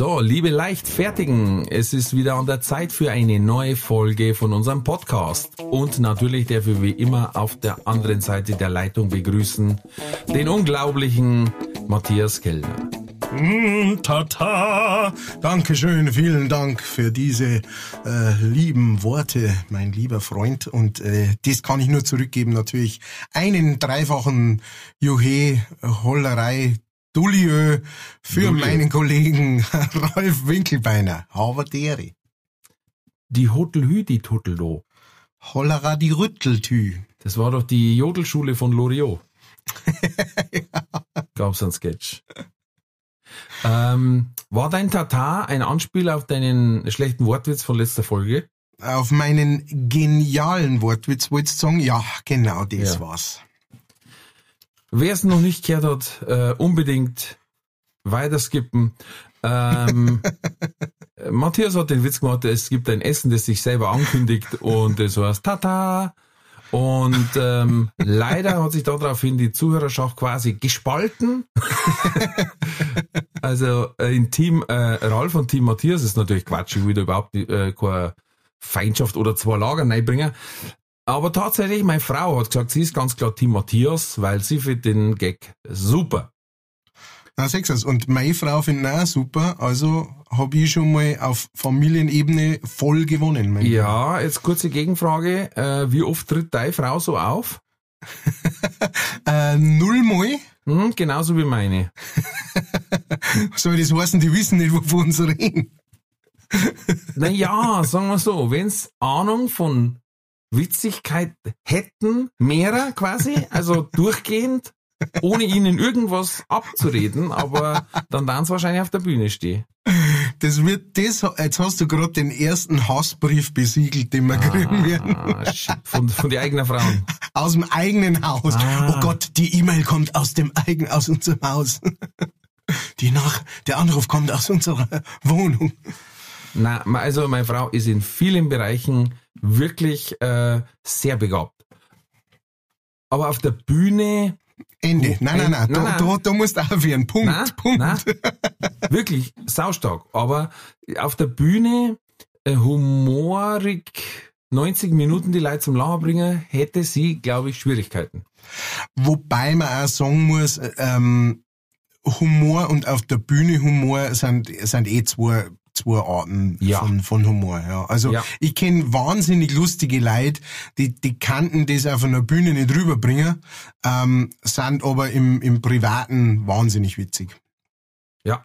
So, liebe Leichtfertigen, es ist wieder an der Zeit für eine neue Folge von unserem Podcast. Und natürlich darf ich wie immer auf der anderen Seite der Leitung begrüßen den unglaublichen Matthias Kellner. Mm, tata. Dankeschön, vielen Dank für diese äh, lieben Worte, mein lieber Freund. Und äh, das kann ich nur zurückgeben, natürlich. Einen dreifachen Juhe, Hollerei, Dulliö für Dulliö. meinen Kollegen Ralf Winkelbeiner. Deri. Die Hotelhü, die Toteldo. Hollera die Rütteltü. Das war doch die Jodelschule von Loriot. Gab's einen Sketch. Ähm, war dein Tata ein Anspiel auf deinen schlechten Wortwitz von letzter Folge? Auf meinen genialen Wortwitz wolltest du sagen? Ja, genau das Ja. war's. Wer es noch nicht gehört hat, äh, unbedingt weiter skippen. Ähm, Matthias hat den Witz gemacht, es gibt ein Essen, das sich selber ankündigt und das heißt Tata. Und ähm, leider hat sich daraufhin die Zuhörerschaft quasi gespalten. also äh, in Team äh, Ralf und Team Matthias ist natürlich Quatsch, ich will da überhaupt äh, keine Feindschaft oder zwei Lager reinbringen. Aber tatsächlich, meine Frau hat gesagt, sie ist ganz klar Team Matthias, weil sie findet den Gag super. Na, sechs Und meine Frau findet auch super. Also habe ich schon mal auf Familienebene voll gewonnen. Ja, jetzt kurze Gegenfrage. Äh, wie oft tritt deine Frau so auf? Äh, nullmal. Hm, genauso wie meine. Soll das heißen, die wissen nicht, wovon sie reden? Naja, sagen wir so, wenn's Ahnung von Witzigkeit hätten, mehrer quasi, also durchgehend, ohne ihnen irgendwas abzureden, aber dann dann wahrscheinlich auf der Bühne stehen. Das wird das, jetzt hast du gerade den ersten Hassbrief besiegelt, den wir kriegen werden. Ah, von, von den eigenen Frauen. Aus dem eigenen Haus. Ah. Oh Gott, die E-Mail kommt aus dem eigenen, aus unserem Haus. Die nach, der Anruf kommt aus unserer Wohnung. Na, also meine Frau ist in vielen Bereichen wirklich äh, sehr begabt. Aber auf der Bühne, Ende. Nein, nein, nein. nein, Da, nein. da, da musst du aufhören. Punkt. na, Punkt. na, wirklich saustark. Aber auf der Bühne äh, humorig 90 Minuten die Leute zum Lachen bringen, hätte sie, glaube ich, Schwierigkeiten. Wobei man auch sagen muss, ähm, Humor und auf der Bühne Humor sind, sind eh zwei, zwei Arten Ja. von, von Humor. Ja. Also Ja. ich kenne wahnsinnig lustige Leute, die, die kannten das auf einer Bühne nicht rüberbringen, ähm, sind aber im, im Privaten wahnsinnig witzig. Ja.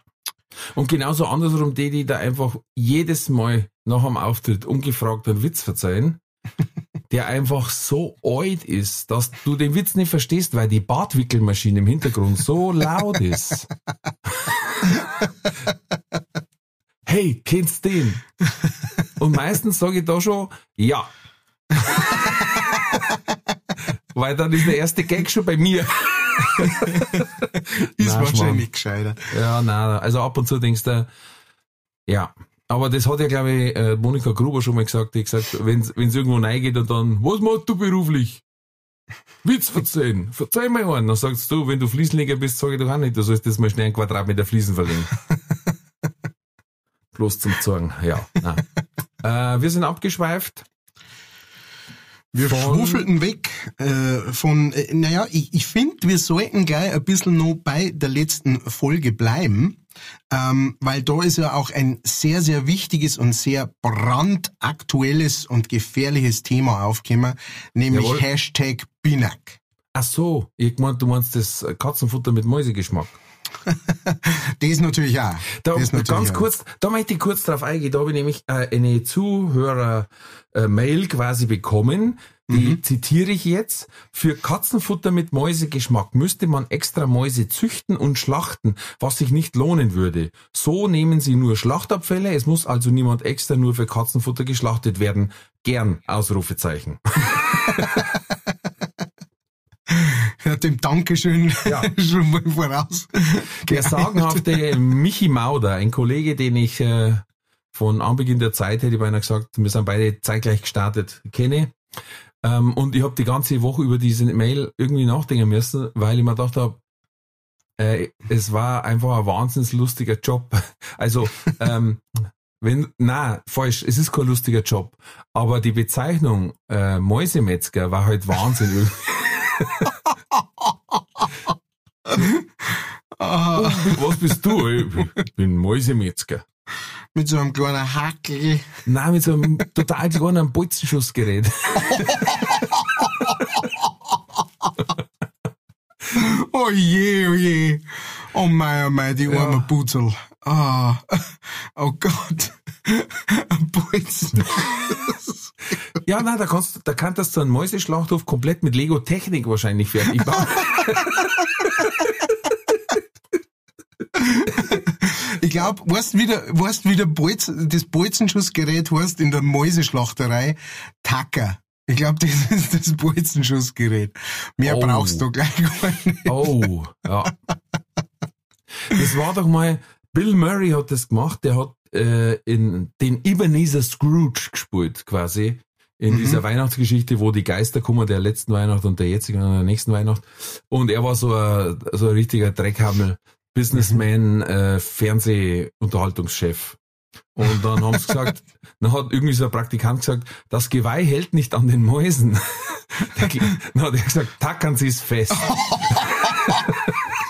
Und genauso andersrum die, die da einfach jedes Mal nach dem Auftritt ungefragt einen Witz verzeihen, der einfach so alt ist, dass du den Witz nicht verstehst, weil die Bartwickelmaschine im Hintergrund so laut ist. hey, kennst den? Und meistens sage ich da schon, ja. weil dann ist der erste Gag schon bei mir. Ist Na, wahrscheinlich gescheiter. Ja, nein, also ab und zu denkst du, ja. Aber das hat ja, glaube ich, äh, Monika Gruber schon mal gesagt. Die gesagt, wenn es irgendwo reingeht und dann, was machst du beruflich? Witz verzeihen. Verzeih mal einen. Dann sagst du, wenn du Fliesenleger bist, sage ich doch auch nicht, du sollst das mal schnell einen Quadratmeter Fliesen verlegen. Bloß zum Zorgen. Ja. Äh, wir sind abgeschweift. Wir Von- schwufelten weg äh, von, äh, naja, ich, ich finde, wir sollten gleich ein bisschen noch bei der letzten Folge bleiben, ähm, weil da ist ja auch ein sehr, sehr wichtiges und sehr brandaktuelles und gefährliches Thema aufgekommen, nämlich Jawohl. Hashtag Binak. Ach so, ich mein, du meinst das Katzenfutter mit Mäusegeschmack. Das natürlich auch. Da, das natürlich ganz auch. kurz, da möchte ich kurz drauf eingehen. Da habe ich nämlich äh, eine Zuhörer-Mail quasi bekommen, die Mhm. zitiere ich jetzt, für Katzenfutter mit Mäusegeschmack müsste man extra Mäuse züchten und schlachten, was sich nicht lohnen würde. So nehmen sie nur Schlachtabfälle, es muss also niemand extra nur für Katzenfutter geschlachtet werden. Gern, Ausrufezeichen. Ja, dem Dankeschön Ja. schon mal voraus. Der sagenhafte Michi Mauder, ein Kollege, den ich äh, von Anbeginn der Zeit, hätte ich beinahe gesagt, wir sind beide zeitgleich gestartet, kenne. Ähm, und ich habe die ganze Woche über diese Mail irgendwie nachdenken müssen, weil ich mir gedacht habe, äh, es war einfach ein wahnsinnig lustiger Job. Also, ähm, wenn, na, falsch, es ist kein lustiger Job. Aber die Bezeichnung äh, Mäusemetzger war halt Wahnsinn. Ah, Was bist du? Ich bin Mäusemetzger. mit so einem kleinen Hackel. Nein, mit so einem total kleinen Bolzenschussgerät. Oh je, oh je. Oh mein, oh mein, die arme Ja. Putzel. Ah, oh Gott. Ein Bolzen. Ja, nein, da kannst, da kann das so ein Mäuseschlachthof komplett mit Lego-Technik wahrscheinlich fertig bauen. Ich glaube, weißt wie der, weißt wie der Bolz, das Bolzenschussgerät heißt in der Mäuseschlachterei? Tacker. Ich glaube, das ist das Bolzenschussgerät. Mehr Oh. brauchst du gleich gar nicht. Oh, ja. Das war doch mal, Bill Murray hat das gemacht, der hat äh, in den Ebenezer Scrooge gespielt, quasi. In Mhm. dieser Weihnachtsgeschichte, wo die Geister kommen, der letzten Weihnacht und der jetzigen und der nächsten Weihnacht. Und er war so ein, so ein richtiger Dreckhammel, Businessman, äh, Fernsehunterhaltungschef. Und dann haben sie gesagt, dann hat irgendwie so ein Praktikant gesagt, das Geweih hält nicht an den Mäusen. Dann hat er gesagt, tackern Sie es fest.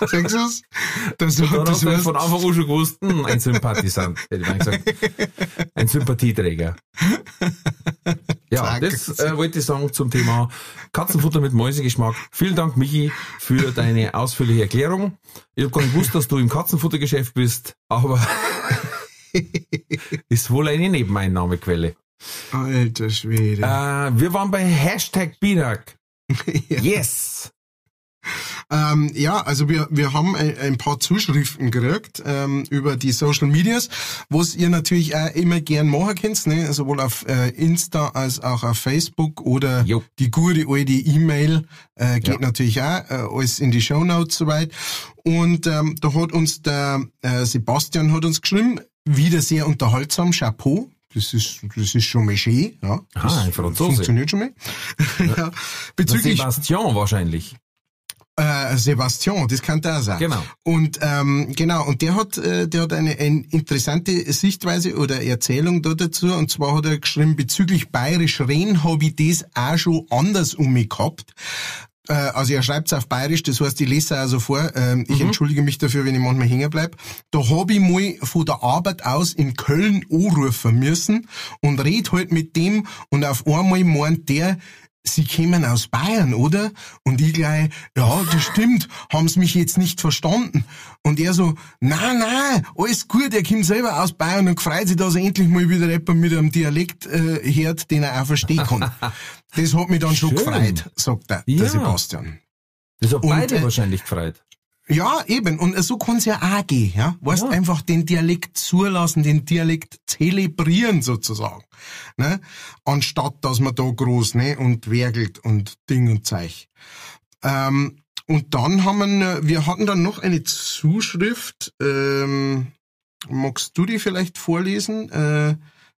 Sagst? Das, Dann das hast du heißt, von Anfang an schon gewusst, hm, ein Sympathisant, hätte ich mal gesagt. Ein Sympathieträger. Ja, Zack. das äh, wollte ich sagen zum Thema Katzenfutter mit Mäusegeschmack. Vielen Dank, Michi, für deine ausführliche Erklärung. Ich habe gar nicht gewusst, dass du im Katzenfuttergeschäft bist, aber ist wohl eine Nebeneinnahmequelle. alter Schwede. Äh, wir waren bei Hashtag Binak. Yes! Ähm, ja, also wir, wir haben ein, ein paar Zuschriften gekriegt ähm, über die Social Medias, was ihr natürlich auch immer gern machen könnt, ne? sowohl auf äh, Insta als auch auf Facebook oder Jo. die gute alte E-Mail äh, geht Ja. natürlich auch, äh, alles in die Show Notes soweit. Und ähm, da hat uns der äh, Sebastian hat uns geschrieben, wieder sehr unterhaltsam, Chapeau. Das ist, das ist schon mal schön, ja. Ah, ein Franzose. Funktioniert schon mal. ja. Bezüglich, Sebastian wahrscheinlich. Äh, Sebastian, das kann der sein. Genau. Und ähm, genau, und der hat, äh, der hat eine, eine interessante Sichtweise oder Erzählung da dazu. Und zwar hat er geschrieben, bezüglich Bayerisch Reden habe ich das auch schon anders um mich gehabt. Äh, also er schreibt es auf Bayerisch, das heißt, ich lese es also vor. Ähm, ich entschuldige mich dafür, wenn ich manchmal hängen bleib. Da hab ich mal von der Arbeit aus in Köln anrufen müssen und red halt mit dem und auf einmal meint der, Sie kämen aus Bayern, oder? Und ich gleich, ja, das stimmt, haben Sie mich jetzt nicht verstanden? Und er so, na, na, alles gut, er kommt selber aus Bayern und freut sich, dass er endlich mal wieder jemand mit einem Dialekt äh, hört, den er auch verstehen kann. das hat mich dann schon Schön. gefreut, sagt der, Ja. der Sebastian. Das hat Und, beide äh, wahrscheinlich gefreut. Ja, eben. Und so kann's ja auch gehen, ja. Weißt Ja. einfach den Dialekt zulassen, den Dialekt zelebrieren sozusagen. Ne? Anstatt, dass man da groß, ne, und werkelt und Ding und Zeich. Ähm, und dann haben wir, wir hatten dann noch eine Zuschrift, ähm, magst du die vielleicht vorlesen? Äh,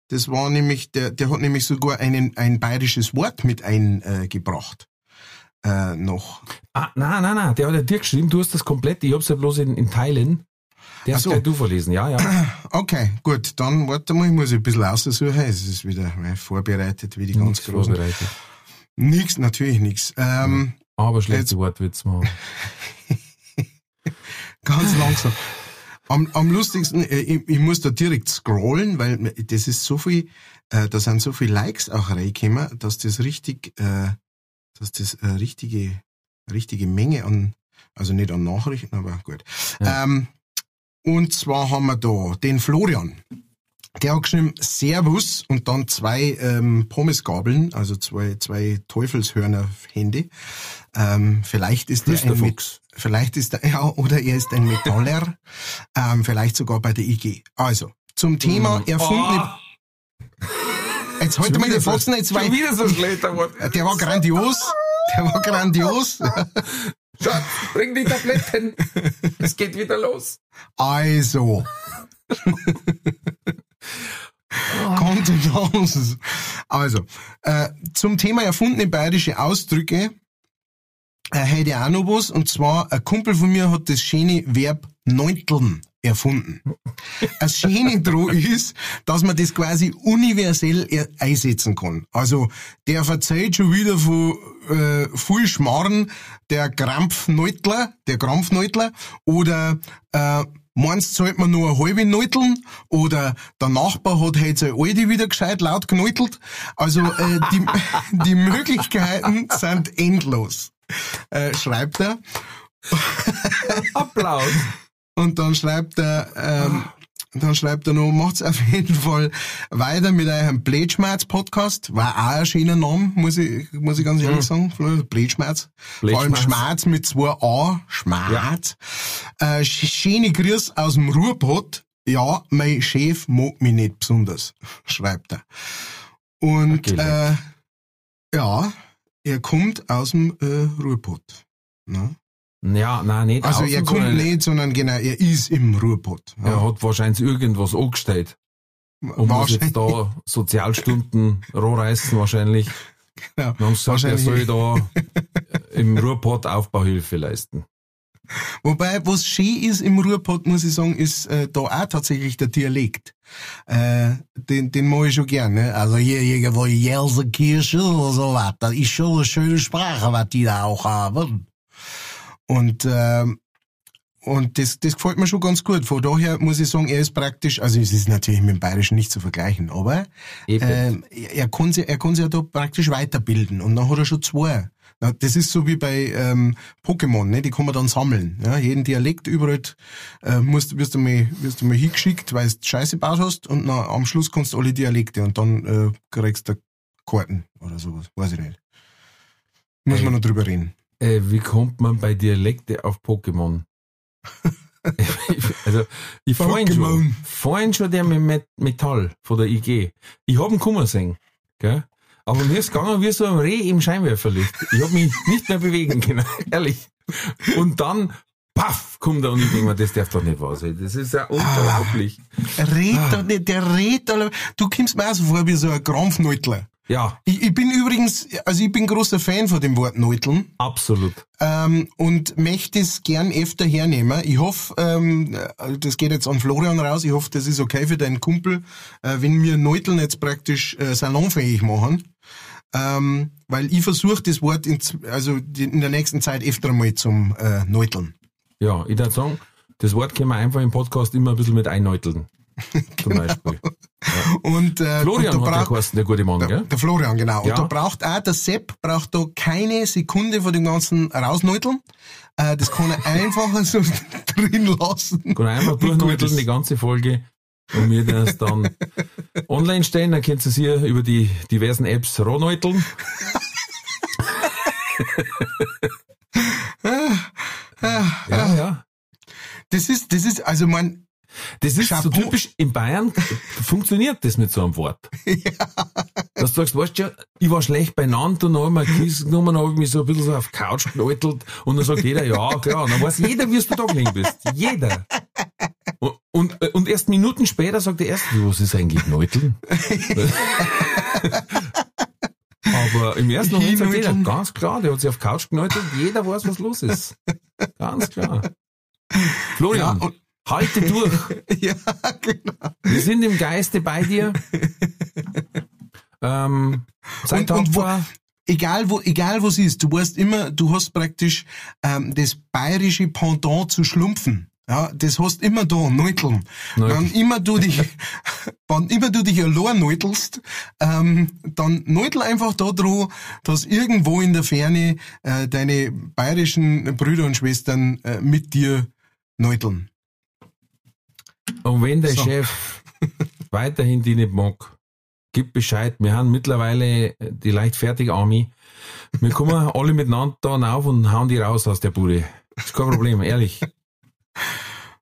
das war nämlich, der, der hat nämlich sogar einen, ein bayerisches Wort mit eingebracht. Äh, noch. Ah, nein, nein, nein, der hat ja dir geschrieben, du hast das komplett, ich hab's ja bloß in, in Teilen. Der hast so. du verlesen, ja, ja. Okay, gut, dann warte mal, ich muss ein bisschen aussuchen. Es ist wieder äh, vorbereitet, wie die ganz Nichts großen. vorbereitet. Nix, natürlich nix. Ähm, Aber schlechte Wortwitz machen. ganz langsam. Am, am lustigsten, äh, ich, ich muss da direkt scrollen, weil das ist so viel, äh, da sind so viele Likes auch reingekommen, dass das richtig, äh, dass das äh, richtige, richtige Menge an, also nicht an Nachrichten, aber gut. Ja. Ähm, und zwar haben wir da den Florian. der hat geschrieben Servus und dann zwei ähm, Pommesgabeln, also zwei, zwei Teufelshörner-Hände. Ähm, vielleicht ist der ein Met vielleicht ist er, ja, oder er ist ein Metaller, ähm, vielleicht sogar bei der IG. Also, zum Thema erfundene... Oh. Jetzt heute mal die Fotzen jetzt weil wieder so schlecht Der war grandios. Der war grandios. Schatz, bring die Tabletten. Es geht wieder los. Also. Kontenance. Also, äh, zum Thema erfundene bayerische Ausdrücke äh, hätte ich auch noch was. Und zwar, ein Kumpel von mir hat das schöne Verb neunteln erfunden. Das Schöne dran ist, dass man das quasi universell einsetzen kann. Also, der verzeiht schon wieder von äh, viel Schmarren, der Krampfneutler, der Krampfneutler, oder äh, Meinst sollte man nur eine halbe neuteln? Oder der Nachbar hat heute seine alte wieder gescheit laut geneutelt? Also äh, die, die Möglichkeiten sind endlos, äh, schreibt er. Applaus. Und dann schreibt er, ähm, dann schreibt er noch, macht's auf jeden Fall weiter mit eurem Blätschmerz-Podcast. War auch ein schöner Name, muss ich, muss ich ganz ehrlich mhm. sagen. Blätschmerz. Vor allem Schmerz mit zwei A. Schmerz. Ja. Äh, schöne Grüße aus dem Ruhrpott. Ja, mein Chef mag mich nicht besonders, schreibt er. Und, okay, äh, ja, er kommt aus dem äh, Ruhrpott. Ne? Ja, nein, nicht Also er kommt nicht, sondern genau, er ist im Ruhrpott. Ja. Er hat wahrscheinlich irgendwas angestellt. Und muss jetzt da Sozialstunden rohreißen wahrscheinlich. Genau. Dann haben sie gesagt, er soll da im Ruhrpott Aufbauhilfe leisten. Wobei, was schön ist im Ruhrpott, muss ich sagen, ist äh, da auch tatsächlich der Dialekt. Äh, den, den mag ich schon gerne. Ne? Also hier irgendwo Jelsenkirche oder so was. Das ist schon eine schöne Sprache, was die da auch haben. Und, äh, und das, das gefällt mir schon ganz gut. Von daher muss ich sagen, er ist praktisch, also es ist natürlich mit dem Bayerischen nicht zu vergleichen, aber äh, er, kann sich, er kann sich ja da praktisch weiterbilden. Und dann hat er schon zwei. Das ist so wie bei ähm, Pokémon, ne? die kann man dann sammeln. Ja? Jeden Dialekt überall äh, musst, wirst, du mal, wirst du mal hingeschickt, weil du Scheiße gebaut hast und na, am Schluss kannst du alle Dialekte und dann äh, kriegst du Karten oder sowas. Weiß ich nicht. Muss man noch drüber reden. Äh, wie kommt man bei Dialekte auf Pokémon? also, ich vorhin schon, vorhin schon der mit Metall von der IG. Ich hab ihn kommen sehen, gell? Aber mir ist gegangen wie so ein Reh im Scheinwerferlicht. Ich hab mich nicht mehr bewegen können, ehrlich. Und dann, paff, kommt er und ich denke mir, das darf doch nicht wahr sein. Das ist ja unglaublich. Ah, red ah. nicht, der redet, du kommst mir auch so vor wie so ein Krampfneutler. Ja. Ich, ich bin übrigens, also ich bin großer Fan von dem Wort Neuteln. Absolut. Ähm, und möchte es gern öfter hernehmen. Ich hoffe, ähm, das geht jetzt an Florian raus, ich hoffe, das ist okay für deinen Kumpel, äh, wenn wir Neuteln jetzt praktisch äh, salonfähig machen. Ähm, weil ich versuche das Wort in, also in der nächsten Zeit öfter mal zum äh, Neuteln. Ja, ich würde sagen, das Wort können wir einfach im Podcast immer ein bisschen mit einneuteln. Zum genau. Beispiel. Und, äh, Florian und braucht, der der gute Mann, der, gell? Der Florian, genau. Ja. Und da braucht auch, der Sepp braucht da keine Sekunde von dem ganzen rausneuteln. Äh, das kann er einfach so drin lassen. Kann er einfach durchneuteln, die ganze Folge. Und wir das dann online stellen, dann könnt ihr es hier über die diversen Apps rohneuteln. ja, ja. Das ist, das ist, also man, das ist Chapeau. so typisch, in Bayern funktioniert das mit so einem Wort. ja. Dass du sagst, weißt du, ich war schlecht beieinander und dann habe ich mir Kissen genommen, dann habe ich mich so ein bisschen so auf die Couch geläutelt und dann sagt jeder, ja, klar. Und dann weiß jeder, wie du da gelegen bist. Jeder. Und, und, und erst Minuten später sagt der Erste, was ist eigentlich Neuteln? Aber im ersten Moment sagt jeder, ganz klar, der hat sich auf die Couch geneutelt, jeder weiß, was los ist. Ganz klar. Florian. Ja, Halte durch. ja, genau. Wir sind im Geiste bei dir. ähm, sei und, und wo, egal wo, egal wo es ist, du weißt immer, du hast praktisch ähm, das bayerische Pendant zu schlumpfen. Ja, das hast immer da, Neuteln. Wenn immer du dich, wann immer du dich allein neutelst, ähm, dann neutel einfach da dran, dass irgendwo in der Ferne äh, deine bayerischen Brüder und Schwestern äh, mit dir neuteln. Und wenn der so. Chef weiterhin die nicht mag, gib Bescheid. Wir haben mittlerweile die leichtfertige Army. Wir kommen alle miteinander da auf und hauen die raus aus der Bude. ist kein Problem, ehrlich.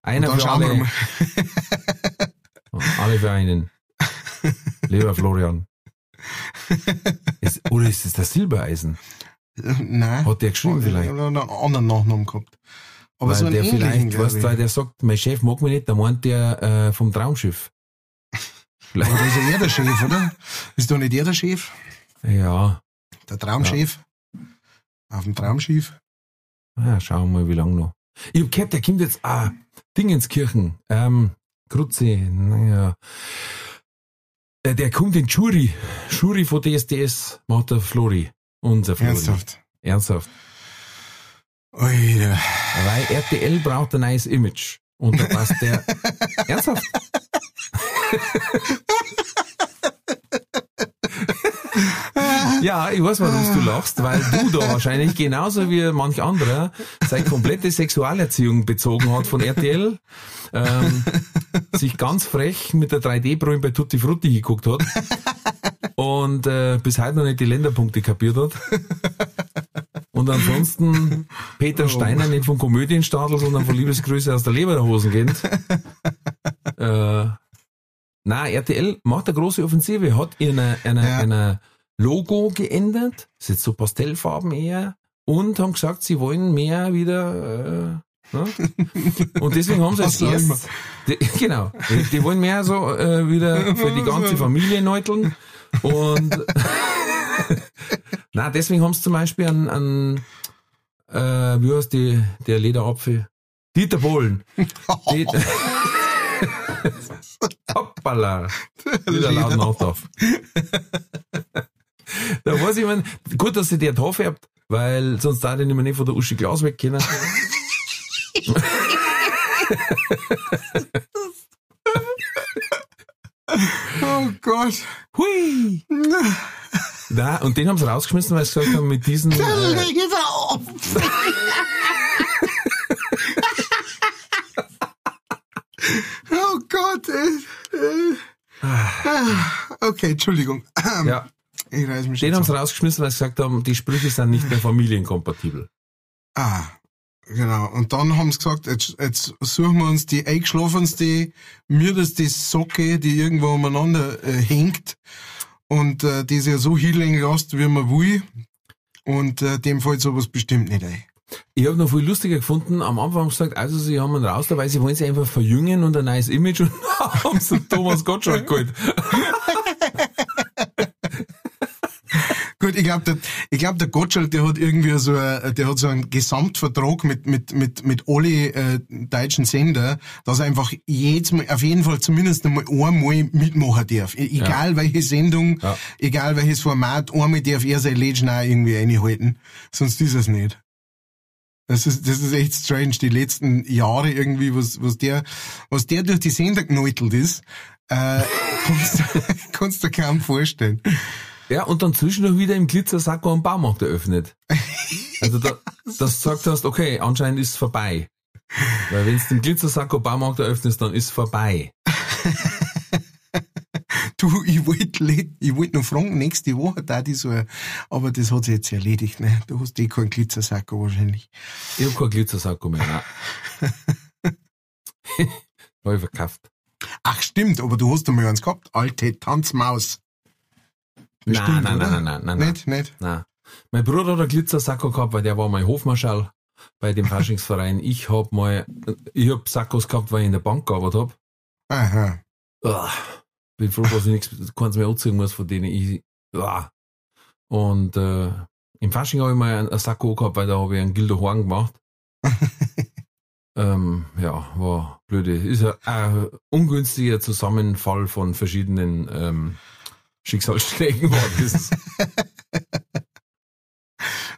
Einer für alle. alle für einen. Lieber Florian. Ist, oder ist es das Silbereisen? Nein. Hat der geschrieben vielleicht? Oder einen anderen Nachnamen gehabt. Aber weil so der vielleicht, weißt, weil der sagt, mein Chef mag mich nicht, dann meint der äh, vom Traumschiff. Vielleicht. Aber da ist ja er der Chef, oder? Ist doch nicht er der Chef? Ja. Der Traumchef? Ja. Auf dem Traumschiff? Ja, schauen wir mal, wie lange noch. Ich hab gehört, der kommt jetzt, ah, Dingenskirchen, ähm, Krutze, naja. Der, der kommt in Jury. Jury von DSDS macht der Flori. Unser Flori. Ernsthaft? Ernsthaft. Oide. Weil RTL braucht ein neues Image. Und da passt der. Ernsthaft? ja, ich weiß, warum du lachst, weil du da wahrscheinlich genauso wie manch anderer seine komplette Sexualerziehung bezogen hat von RTL, ähm, sich ganz frech mit der 3D-Brille bei Tutti Frutti geguckt hat und äh, bis heute noch nicht die Länderpunkte kapiert hat. Und ansonsten Peter oh. Steiner nicht vom Komödienstadel, sondern von Liebesgrüße aus der Leber der Hosen geht. äh, na, RTL macht eine große Offensive, hat eine, eine, ja. eine Logo geändert, ist jetzt so Pastellfarben eher, und haben gesagt, sie wollen mehr wieder, äh, ne? Und deswegen haben sie es erst, die, genau, die, die, wollen mehr so äh, wieder für die ganze Familie neuteln. Und na, deswegen haben sie zum Beispiel an, an äh, wie heißt die, der Lederapfel? Dieter Bohlen. Dieter Hoppala. Wieder laut Nachdorf. da weiß ich, man, gut, dass sie der da färbt, weil sonst da ich nicht mehr nicht von der Uschi Glas weg können. Oh Gott. Hui. Na, und den haben sie rausgeschmissen, weil sie gesagt haben, mit diesen. Äh, oh Gott. Äh, äh. Okay, Entschuldigung. Ja. Ich reiß mich Den haben sie rausgeschmissen, weil sie gesagt haben, die Sprüche sind nicht mehr familienkompatibel. Ah, genau. Und dann haben sie gesagt, jetzt, jetzt suchen wir uns die eingeschlafenste, mir Socke, die irgendwo umeinander äh, hängt und äh, die ja so hinlegen lässt, wie man will. Und äh, dem fällt sowas bestimmt nicht ein. Ich habe noch viel lustiger gefunden. Am Anfang haben sie gesagt, also sie haben einen raus dabei, sie wollen sich einfach verjüngen und ein neues Image und haben sie Thomas Gottschalk geholt. Gut, ich glaube, der, ich glaub, der Gottschalk, der hat irgendwie so, a, der hat so einen Gesamtvertrag mit, mit, mit, mit alle äh, deutschen Sender, dass er einfach jedes Mal, auf jeden Fall zumindest einmal einmal mitmachen darf. E egal ja. welche Sendung, ja. egal welches Format, einmal darf er sein Legend auch irgendwie einhalten. Sonst ist es nicht. Das ist, das ist echt strange, die letzten Jahre irgendwie, was, was der, was der durch die Sender geneutelt ist, äh, kannst, kannst du kaum vorstellen. Ja, und dann zwischendurch wieder im Glitzersacko am Baumarkt eröffnet. Also da, dass du gesagt hast, okay, anscheinend ist es vorbei. Weil wenn du den Glitzersacko Baumarkt eröffnest, dann ist es vorbei. du, ich wollte ich wollt noch fragen, nächste Woche da die so, aber das hat sich jetzt erledigt, ne? Du hast eh keinen Glitzersacko wahrscheinlich. Ich hab keinen Glitzersacko mehr, nein. hab ich verkauft. Ach stimmt, aber du hast doch mal eins gehabt, alte Tanzmaus. Nein, nein, nein, nein, nein, nein. Nicht, nicht? Nein. Mein Bruder hat einen Glitzersacko gehabt, weil der war mein Hofmarschall bei dem Faschingsverein. Ich hab mal, ich hab Sackos gehabt, weil ich in der Bank gearbeitet hab. Aha. Uah. Bin froh, dass ich nichts, keins mehr anziehen muss, von denen ich, uah. Und, äh, im Fasching habe ich mal einen, einen Sakko gehabt, weil da habe ich einen Gildo Horn gemacht. ähm, ja, war blöde. Ist ein, ein ungünstiger Zusammenfall von verschiedenen ähm, Schicksalsschlägen war das.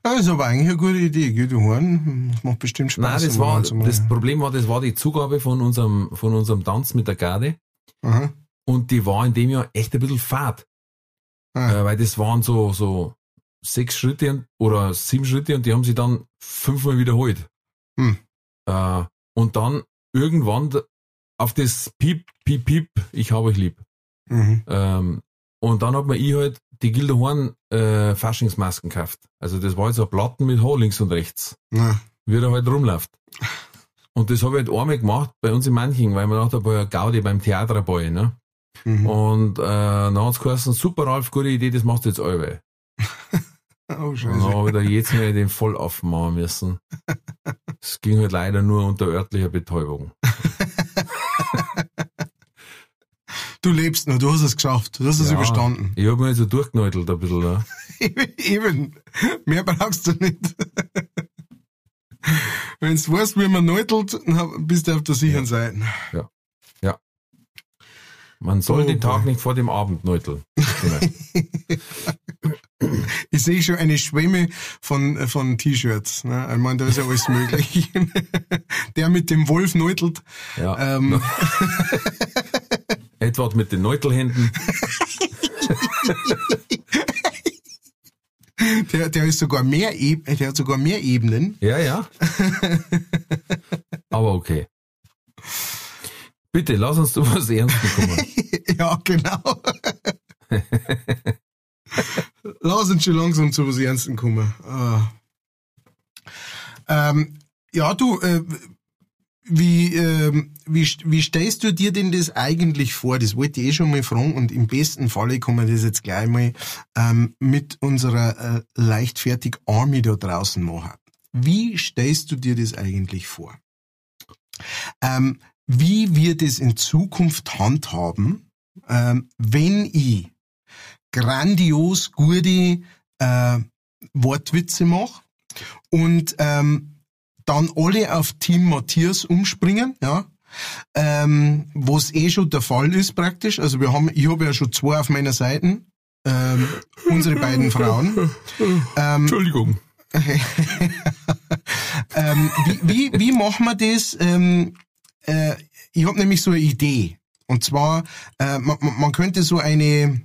Das ist aber eigentlich eine gute Idee, gell? Du Horn, das macht bestimmt Spaß. Nein, das war, das Problem war, das war die Zugabe von unserem, von unserem Tanz mit der Garde. Aha. Und die war in dem Jahr echt ein bisschen fad. Ah. Äh, weil das waren so, so sechs Schritte oder sieben Schritte und die haben sie dann fünfmal wiederholt. Hm. Äh, und dann irgendwann auf das Piep, Piep, Piep, ich habe euch lieb. Mhm. Ähm, und dann hat man ich halt die Gildo Horn äh, Faschingsmasken gekauft. Also das war halt so ein Platten mit Haar links und rechts, Na, wie er halt rumläuft. Und das habe ich halt einmal gemacht bei uns in Manching, weil man dachte, war ja Gaudi beim Theaterball, ne? mhm. Und äh, dann hat's geheißen, super Ralf, gute Idee, das machst du jetzt alle. Oh, Und dann scheiße. habe ich da jetzt mal den voll aufmachen müssen. Es ging halt leider nur unter örtlicher Betäubung. Du lebst noch, du hast es geschafft, du hast es Ja. überstanden. Ich habe mich so durchgenäutelt ein bisschen. Ne? Eben, mehr brauchst du nicht. Wenn du weißt, wie man neutelt, dann bist du auf der sicheren Seite. Man soll Oh den Tag boy. nicht vor dem Abend neuteln. Ich sehe schon eine Schwemme von, von T-Shirts. Ne? Ich meine, da ist ja alles möglich. Der mit dem Wolf neutelt. Ja. Ähm, Edward mit den Neutelhänden. der, der ist sogar mehr, Eb der hat sogar mehr Ebenen. Ja, ja. Aber okay. Bitte, lass uns zu was Ernstem kommen. Ja, genau. Lass uns schon langsam zu was Ernstem kommen. Ah. Ähm, ja, du, äh, wie, ähm, wie, wie stellst du dir denn das eigentlich vor? Das wollte ich eh schon mal fragen und im besten Falle kann man das jetzt gleich mal ähm, mit unserer äh, leichtfertig Army da draußen machen. Wie stellst du dir das eigentlich vor? Ähm, wie wir das in Zukunft handhaben, ähm, wenn ich grandios gute äh, Wortwitze mache und ähm, dann alle auf Team Matthias umspringen, ja, ähm, was eh schon der Fall ist praktisch. Also wir haben, ich habe ja schon zwei auf meiner Seite, ähm, unsere beiden Frauen. Ähm, Entschuldigung. ähm, wie, wie, wie machen wir das? Ähm, äh, ich habe nämlich so eine Idee. Und zwar, äh, man, man könnte so eine,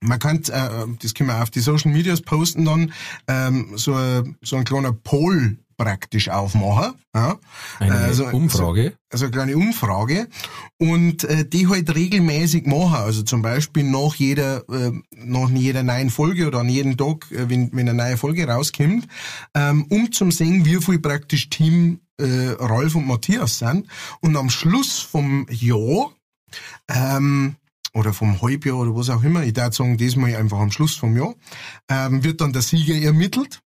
man könnte, äh, das können wir auf die Social Medias posten dann, ähm, so, so ein kleiner Poll praktisch aufmachen. Ja? Eine Also, Umfrage. also eine kleine Umfrage und äh, die halt regelmäßig machen. Also zum Beispiel nach jeder, äh, nach jeder neuen Folge oder an jedem Tag, äh, wenn, wenn eine neue Folge rauskommt, ähm, um zum sehen, wie viel praktisch Team äh, Ralf und Matthias sind. Und am Schluss vom Jahr ähm, oder vom Halbjahr oder was auch immer, ich würde sagen, diesmal einfach am Schluss vom Jahr, ähm, wird dann der Sieger ermittelt.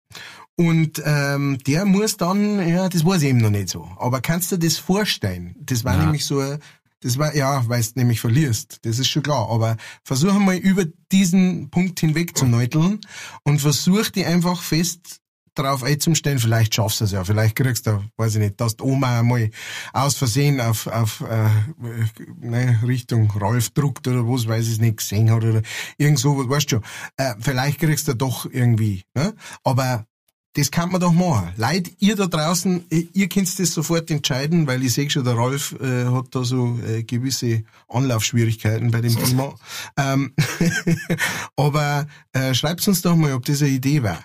Und ähm, der muss dann, ja, das weiß ich eben noch nicht so. Aber kannst du dir das vorstellen? Das war Nein. nämlich so, das war, ja, weil du nämlich verlierst. Das ist schon klar. Aber versuch mal über diesen Punkt hinweg zu neuteln und versuch die einfach fest drauf einzustellen. Vielleicht schaffst du es ja. Vielleicht kriegst du, weiß ich nicht, dass die Oma einmal aus Versehen auf, auf äh, ne, Richtung Ralf druckt oder was, weiß ich nicht, gesehen hat oder irgend so, weißt du schon. Äh, vielleicht kriegst du doch irgendwie. Ne? Aber das kann man doch machen. Leid, ihr da draußen, ihr könnt das sofort entscheiden, weil ich sehe schon, der Ralf äh, hat da so äh, gewisse Anlaufschwierigkeiten bei dem Thema. Ähm, aber äh, schreibt uns doch mal, ob das eine Idee wäre.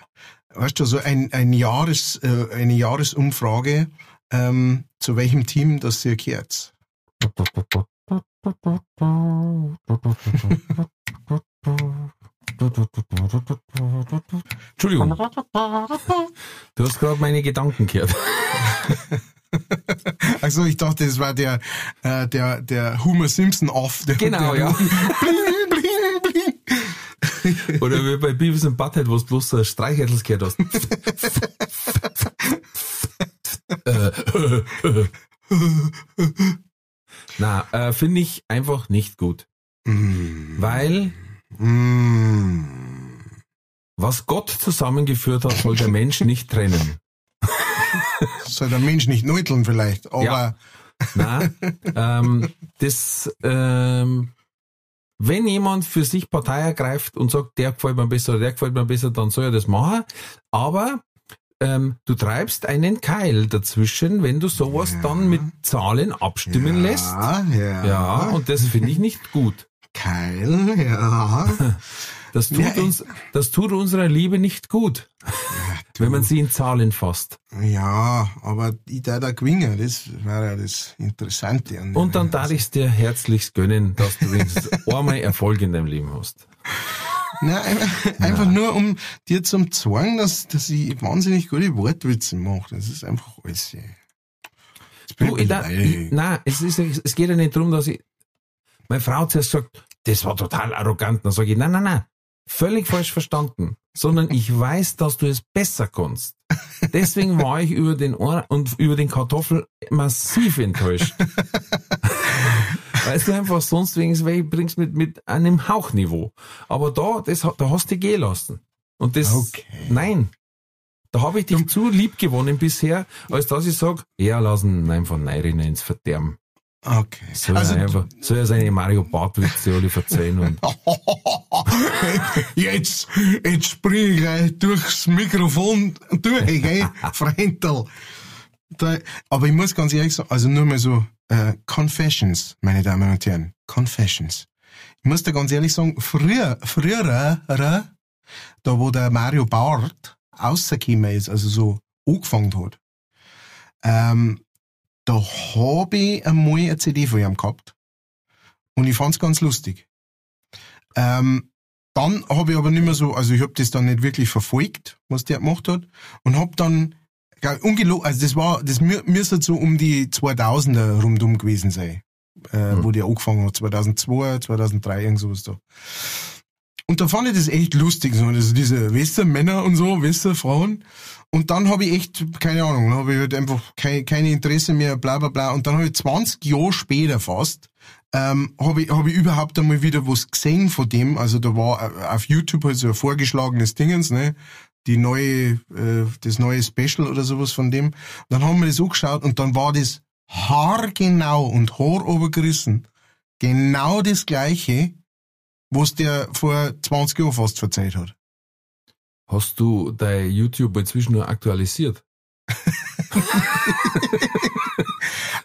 Weißt du, so ein, ein Jahres, äh, eine Jahresumfrage, ähm, zu welchem Team das ihr gehört. Entschuldigung. Du hast gerade meine Gedanken gehört. Also ich dachte, das war der, äh, der, der Homer Simpson off. Der, Genau, der, ja. Bling, bling, bling. Oder wie bei Beavis und Butthead, wo du bloß so Streichhätels gehört hast. Äh, Na, äh, finde ich einfach nicht gut. Mm, Weil mm. was Gott zusammengeführt hat, soll der Mensch nicht trennen. Soll der Mensch nicht neuteln vielleicht, aber Ja. Na, ähm, das, ähm, wenn jemand für sich Partei ergreift und sagt, der gefällt mir besser oder der gefällt mir besser, dann soll er das machen. Aber ähm, du treibst einen Keil dazwischen, wenn du sowas Ja. dann mit Zahlen abstimmen lässt. ja, ja, Ja, und das finde ich nicht gut. Keil, ja. Das tut Ja, uns, das tut unserer Liebe nicht gut. Du, wenn man sie in Zahlen fasst. Ja, aber ich da da gewinnen, das wäre ja das Interessante. An Und dann darf ich es dir herzlichst gönnen, dass du wenigstens einmal Erfolg in deinem Leben hast. Nein, einfach, einfach nur um dir zum zeigen, dass, dass ich wahnsinnig gute Wortwitze mache. Das ist einfach alles. Du, ich, da, ich, nein, es, ist, es geht ja nicht darum, dass ich. Meine Frau hat zuerst gesagt, das war total arrogant. Dann sage ich, nein, nein, nein, völlig falsch verstanden. Sondern ich weiß, dass du es besser kannst. Deswegen war ich über den Ohr und über den Kartoffel massiv enttäuscht. Weißt du einfach sonst wegen weil ich bring's mit, mit einem Hauchniveau. Aber da, das, da hast du gehen lassen. Und das, Okay. nein. Da habe ich dich zu lieb gewonnen bisher, als dass ich sag, ja, lassen einfach Neirinnen ins Verderben. Okay. Soll Also, er einfach, soll er seine Mario Bartwitze alle verzeihen und, jetzt, jetzt spring ich gleich durchs Mikrofon durch, gell, Freundl. Da, aber ich muss ganz ehrlich sagen, also nur mal so, äh, Confessions, meine Damen und Herren, Confessions. Ich muss da ganz ehrlich sagen, früher, früher, äh, da wo der Mario Bart rausgekommen ist, also so angefangen hat, ähm, da hab ich einmal eine CD von ihm gehabt. Und ich fand's ganz lustig. Ähm, dann habe ich aber nicht mehr so, also ich habe das dann nicht wirklich verfolgt, was der gemacht hat, und habe dann ungelogen, also das war, das mü- müsste so um die 2000er rundum gewesen sein, äh, Mhm. wo der angefangen hat, 2002, 2003, irgend sowas da. Und da fand ich das echt lustig, so, also diese Western-Männer und so, Western-Frauen. Und dann habe ich echt, keine Ahnung, habe ich halt einfach kein, keine Interesse mehr, bla bla bla. Und dann habe ich 20 Jahre später fast, ähm, habe ich, hab ich überhaupt einmal wieder was gesehen von dem. Also da war äh, auf YouTube halt so ein vorgeschlagenes Dingens, ne? Die neue, äh, das neue Special oder sowas von dem. Dann haben wir das angeschaut und dann war das haargenau und haarobergerissen. Genau das gleiche, was der vor 20 Jahren fast verzeiht hat. Hast du dein YouTube inzwischen nur aktualisiert?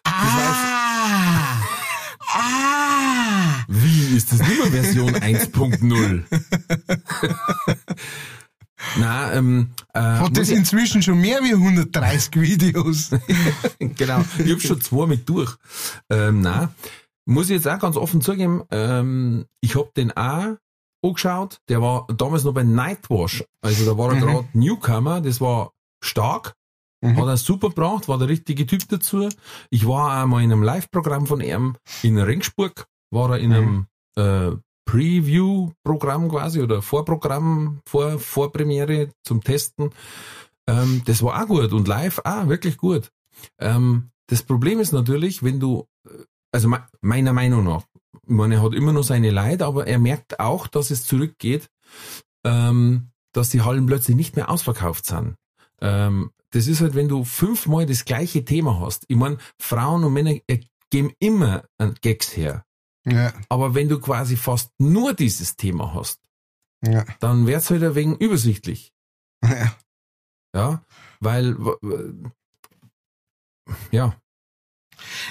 Ah! Ah! Wie ist das nicht mehr Version 1.0? Na, ähm, äh, Hat das inzwischen schon mehr wie 130 Videos? genau. Ich hab schon zwei mit durch. Ähm, na, muss ich jetzt auch ganz offen zugeben, ähm, ich hab den auch angeschaut. Der war damals noch bei Nightwash. Also da war er Mhm. gerade Newcomer. Das war stark. Mhm. Hat er super gebracht, war der richtige Typ dazu. Ich war auch mal in einem Live-Programm von ihm in Ringsburg. War er in Mhm. einem äh, Preview-Programm quasi oder Vorprogramm, Vor Vorpremiere zum Testen. Ähm, das war auch gut und live auch wirklich gut. Ähm, das Problem ist natürlich, wenn du, äh, also me meiner Meinung nach, ich meine, er hat immer noch seine Leid, aber er merkt auch, dass es zurückgeht, ähm, dass die Hallen plötzlich nicht mehr ausverkauft sind. Ähm, das ist halt, wenn du fünfmal das gleiche Thema hast. Ich meine, Frauen und Männer äh, geben immer an Gags her. Ja, Aber wenn du quasi fast nur dieses Thema hast, ja, dann wird's halt ein wenig übersichtlich. ja. Ja, weil, ja,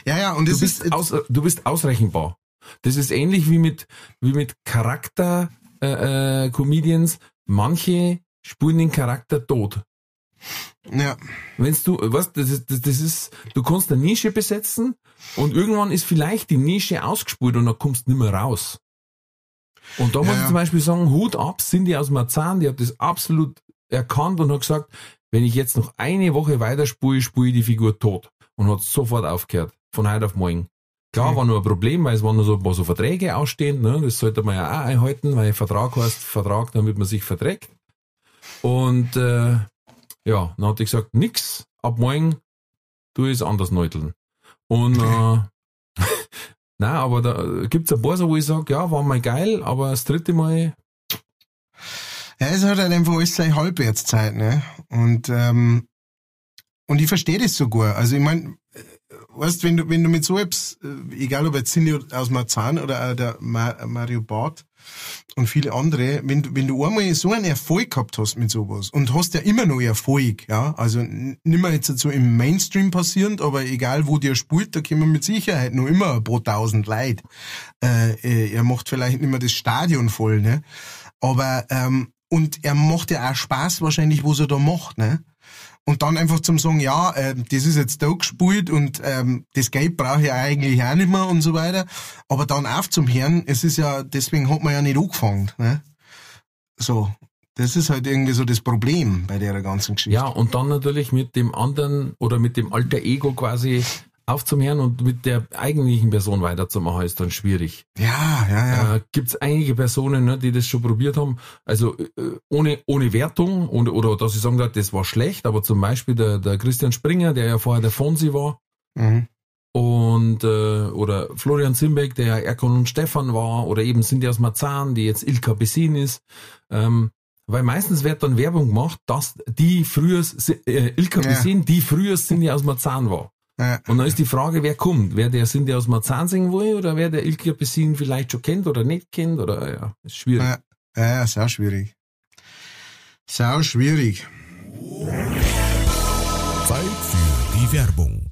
Ja, ja, und du bist, ist, aus, du bist ausrechenbar. Das ist ähnlich wie mit, wie mit Charakter, äh, äh, Comedians. Manche spulen den Charakter tot. ja, Wenn's du, was, das ist, das, das ist, du kannst eine Nische besetzen und irgendwann ist vielleicht die Nische ausgespult und dann kommst du nicht mehr raus. Und da muss Ja, ich ja. zum Beispiel sagen, Hut ab, Cindy aus Marzahn, die hat das absolut erkannt und hat gesagt, wenn ich jetzt noch eine Woche weiter spule, spule ich die Figur tot. Und hat sofort aufgehört. Von heute auf morgen. Klar, war nur ein Problem, weil es waren nur so ein paar so Verträge ausstehend, ne? Das sollte man ja auch einhalten, weil Vertrag heißt Vertrag, damit man sich verträgt. Und äh, ja, dann hat die gesagt, nix, ab morgen tu ich es anders neuteln. Und äh, na, aber da gibt's ein paar so, wo ich sage, ja, war mal geil, aber das dritte Mal, ja, es hat halt einfach alles seine Halbwertszeit, ne? Und, ähm, und ich verstehe das sogar. Also ich mein, äh, weißt, wenn du, wenn du mit so etwas, äh, egal ob jetzt Cindy aus Marzahn oder auch der Ma Mario Barth und viele andere, wenn du, wenn du einmal so einen Erfolg gehabt hast mit sowas und hast ja immer noch Erfolg, ja, also nicht mehr jetzt so im Mainstream passierend, aber egal wo der spielt, da kommen mit Sicherheit noch immer paar tausend Leute. Äh, äh, er macht vielleicht nicht mehr das Stadion voll, ne? Aber ähm, und er macht ja auch Spaß wahrscheinlich, was er da macht, ne? Und dann einfach zum sagen, ja, äh, das ist jetzt da gespielt und ähm, das Geld brauche ich eigentlich auch nicht mehr und so weiter. Aber dann auf zum Herrn, es ist ja, deswegen hat man ja nicht angefangen. Ne? So, das ist halt irgendwie so das Problem bei der ganzen Geschichte. Ja, und dann natürlich mit dem anderen oder mit dem alter Ego quasi aufzumehren und mit der eigentlichen Person weiterzumachen, ist dann schwierig. Ja, ja, ja. Äh, Gibt es einige Personen, ne, die das schon probiert haben, also äh, ohne, ohne Wertung und, oder dass ich sagen das war schlecht, aber zum Beispiel der, der Christian Springer, der ja vorher der Fonsi war, Mhm. und äh, oder Florian Zimbeck, der ja Erkon und Stefan war, oder eben Cindy aus Marzahn, die jetzt Ilka Bessin ist. Ähm, weil meistens wird dann Werbung gemacht, dass die früher äh, Ilka Ja. Bessin, die früher Cindy aus Marzahn war. Ja. Und dann ist die Frage, wer kommt? Wer der Cindy aus Marzahn singen will oder wer der Ilka Bessin vielleicht schon kennt oder nicht kennt oder ja, ist schwierig. Ja, ja, sau schwierig. Sau schwierig. Zeit für die Werbung.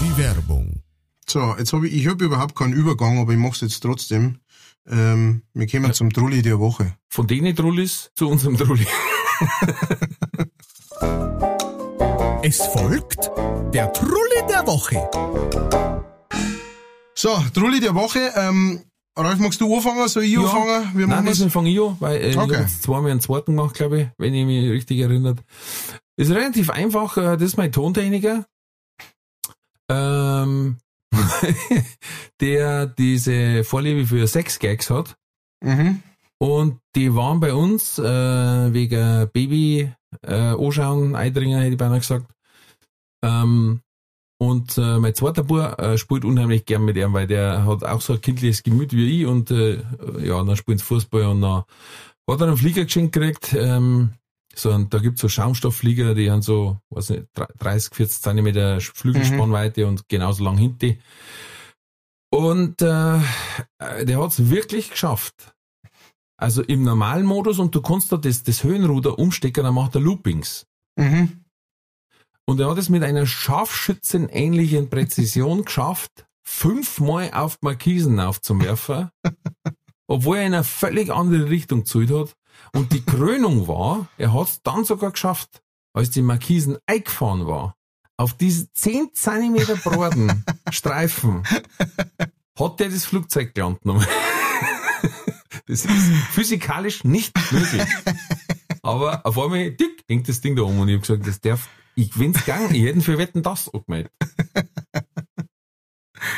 Die Werbung. So, jetzt habe ich, ich habe überhaupt keinen Übergang, aber ich mache es jetzt trotzdem. Ähm, wir kommen zum Trulli der Woche. Von denen Trullis zu unserem Trulli. Es folgt der Trulli der Woche. So, Trulli der Woche. Ähm, Ralf, magst du anfangen? Soll ich anfangen? Wir Nein, das fange ich an, weil äh, ich Okay. habe jetzt zweimal einen zweiten gemacht, glaube ich, wenn ich mich richtig erinnert. Ist relativ einfach, äh, das ist mein Tontechniker, ähm, der diese Vorliebe für Sex-Gags hat. Mhm. Und die waren bei uns äh, wegen Baby äh, anschauen, Eidringer hätte ich beinahe gesagt. Ähm, und äh, mein zweiter Bub äh, spielt unheimlich gern mit ihm, weil der hat auch so ein kindliches Gemüt wie ich und äh, ja, dann spielen sie Fußball und dann hat er einen Flieger geschenkt gekriegt. Ähm, so, und da gibt's so Schaumstoffflieger, die haben so, weiß nicht, 30, 40 Zentimeter Flügelspannweite und genauso lang hinten. Und äh, der hat's wirklich geschafft. Also im normalen Modus und du kannst da das, das Höhenruder umstecken, dann macht er Loopings. Mhm. Und er hat es mit einer scharfschützenähnlichen Präzision geschafft, fünfmal auf Markisen aufzuwerfen, obwohl er in eine völlig andere Richtung gezielt hat. Und die Krönung war, er hat es dann sogar geschafft, als die Markisen eingefahren war, auf diese 10 Zentimeter breiten Streifen, hat der das Flugzeug gelandet. Das ist physikalisch nicht möglich. Aber auf einmal, dick, hängt das Ding da um und ich hab gesagt, das darf, ich wenn's gegangen, ich hätte für Wetten das angemeldet.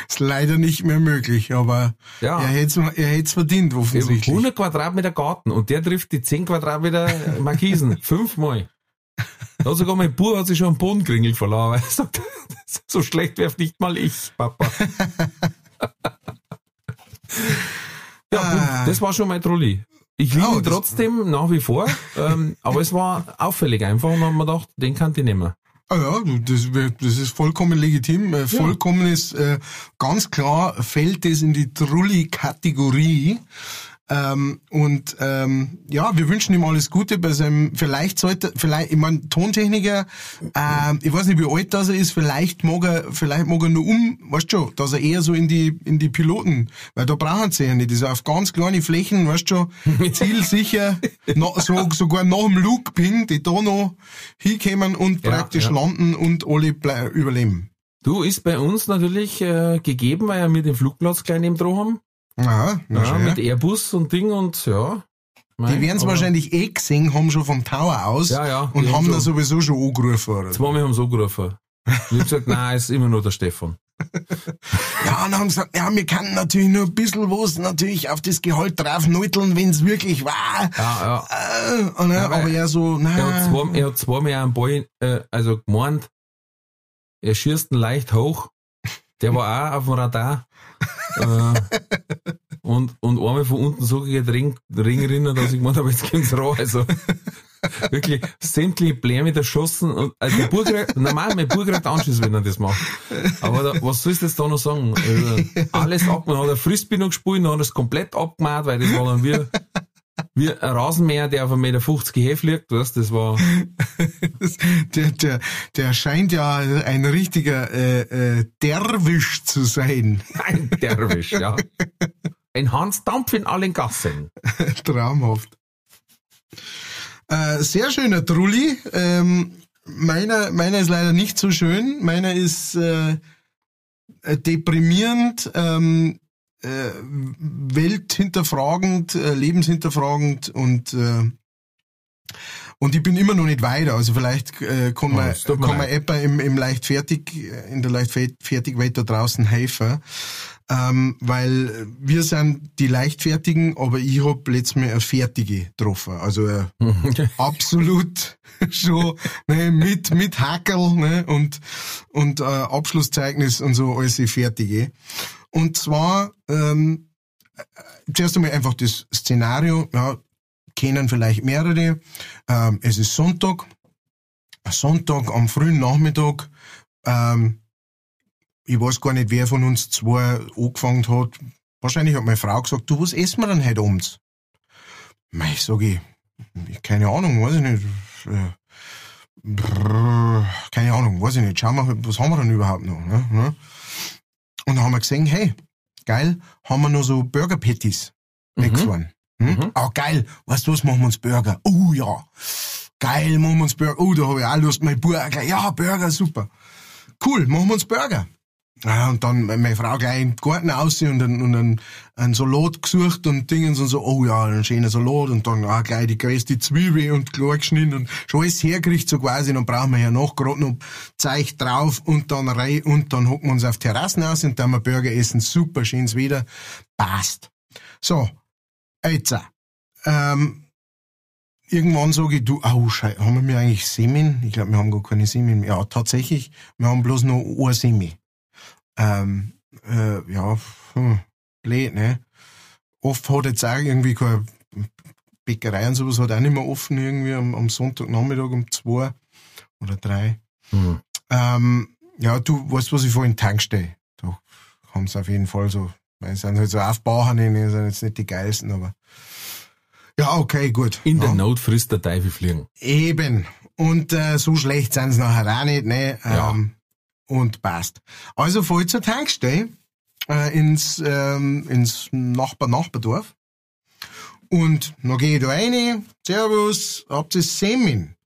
Ist leider nicht mehr möglich, aber Ja. er hätte es er verdient, offensichtlich. 100 Quadratmeter Garten und der trifft die 10 Quadratmeter Markisen. Fünfmal. Da hat sogar mein Bub hat sich schon einen Bodenkringel verloren, weil er sagt, so schlecht werft nicht mal ich, Papa. ja, Ah. das war schon mein Trolli. Ich liebe Oh, ihn trotzdem nach wie vor, ähm, aber es war auffällig einfach und dann haben wir gedacht, den kann ich nehmen. Ah ja, das, das ist vollkommen legitim. Äh, vollkommen ist äh, ganz klar, fällt das in die Trulli-Kategorie. Ähm, und ähm, ja, wir wünschen ihm alles Gute bei seinem, vielleicht sollte, vielleicht, ich mein Tontechniker, ähm, ich weiß nicht, wie alt das er ist, vielleicht mag er, vielleicht mag er nur um, weißt schon, dass er eher so in die, in die Piloten, weil da brauchen sie ja nicht, das ist auf ganz kleine Flächen, weißt schon, zielsicher, no, so, sogar nach dem Loop-Ping, die da noch hinkommen und Ja, praktisch ja. landen und alle überleben. Du ist bei uns natürlich äh, gegeben, weil wir den Flugplatz gleich neben dran haben. Aha, na Ja, schön. mit Airbus und Ding und ja. Die werden es wahrscheinlich eh gesehen haben, schon vom Tower aus. Ja, ja, Und haben haben da sowieso schon angerufen. Oder? Zweimal haben sie angerufen. Ich hab gesagt, nein, ist immer nur der Stefan. Ja, und haben gesagt, ja, wir können natürlich nur ein bisschen was natürlich auf das Gehalt drauf nutteln, wenn es wirklich war. Ja, ja. Äh, und, ja, aber er so, Er hat, nein. er hat zweimal einen Ball, äh, also gemeint, er schießt ihn leicht hoch. Der war auch auf dem Radar. Äh, und, und einmal von unten so den Ring, Ring rinnen, dass ich gemeint habe, jetzt kommt's raus. Also, wirklich sämtliche Bläme erschossen und, also der Burg, normal, mein Burg reicht Anschluss, wenn er das macht. Aber da, was sollst du jetzt da noch sagen? Also, alles ab, man hat ein Frisbee noch gespielt, dann hat er es komplett abgemacht, weil das war dann wie, wie ein Rasenmäher, der auf 1,50 Meter Hefe liegt, weißt, das war, der, der, der scheint ja ein richtiger äh, äh, Derwisch zu sein. ein Derwisch, ja. Ein Hans Dampf in allen Gassen. Traumhaft. Äh, sehr schöner Trulli. Ähm, meiner, meiner ist leider nicht so schön. Meiner ist äh, äh, deprimierend, ähm, äh, welthinterfragend, äh, lebenshinterfragend und äh, und ich bin immer noch nicht weiter. Also vielleicht äh, kann Oh, man, kann man etwa im, im Leichtfertig, in der Leichtfertigwelt da draußen helfen. Ähm, weil wir sind die Leichtfertigen, aber ich hab letztes Mal eine Fertige getroffen. Also äh, absolut schon ne, mit mit Hackel ne, und und äh, Abschlusszeugnis und so alles die Fertige. Und zwar ähm, äh, zuerst einmal einfach das Szenario. Ja, kennen vielleicht mehrere. Ähm, es ist Sonntag, Sonntag am frühen Nachmittag. Ähm, ich weiß gar nicht, wer von uns zwei angefangen hat. Wahrscheinlich hat meine Frau gesagt, du, was essen wir denn heute abends? Mei, sag ich, keine Ahnung, weiß ich nicht. Äh, brrr, keine Ahnung, weiß ich nicht. Schauen wir, was haben wir denn überhaupt noch? Ne? Und dann haben wir gesehen, hey, geil, haben wir noch so Burger Patties weggefahren. Hm? Mhm. Ah, geil, weißt du was, machen wir uns Burger. Oh ja, geil, machen wir uns Burger. Oh, da habe ich auch Lust, mein Burger. Ja, Burger, super. Cool, machen wir uns Burger. Ja, und dann meine Frau gleich im Garten aus und dann, und dann einen Salat gesucht und Dingens und so, oh ja, ein schöner Salat und dann auch gleich die größte Zwiebel und klar geschnitten und schon alles hergerichtet so quasi, dann brauchen wir ja noch gerade noch Zeug drauf und dann rein und dann hocken wir uns auf Terrassen aus und dann wir Burger essen, super schönes Wetter, passt. So, jetzt, ähm, irgendwann sage ich, du, au, schei, haben wir eigentlich Semin? Ich glaube, wir haben gar keine Semin. Ja, tatsächlich, wir haben bloß noch ein Semi. Ähm, äh, ja, hm, blöd, ne? Oft hat jetzt auch irgendwie keine Bäckerei und sowas hat auch nicht mehr offen irgendwie am, am Sonntagnachmittag um zwei oder drei. Hm. Ähm, ja, du weißt, was ich vorhin Tankstelle. Da haben sie auf jeden Fall so, weil sie sind halt so Aufbauern, die sind jetzt nicht die geilsten, aber ja, okay, gut. In der ja. Not frisst der Teufel fliegen. Eben. Und äh, so schlecht sind sie nachher auch nicht, ne? Ja. Und passt. Also voll zur Tankstelle äh, ins, ähm, ins Nachbar-Nachbardorf. Und dann gehe ich da rein, Servus, habt ihr Semin?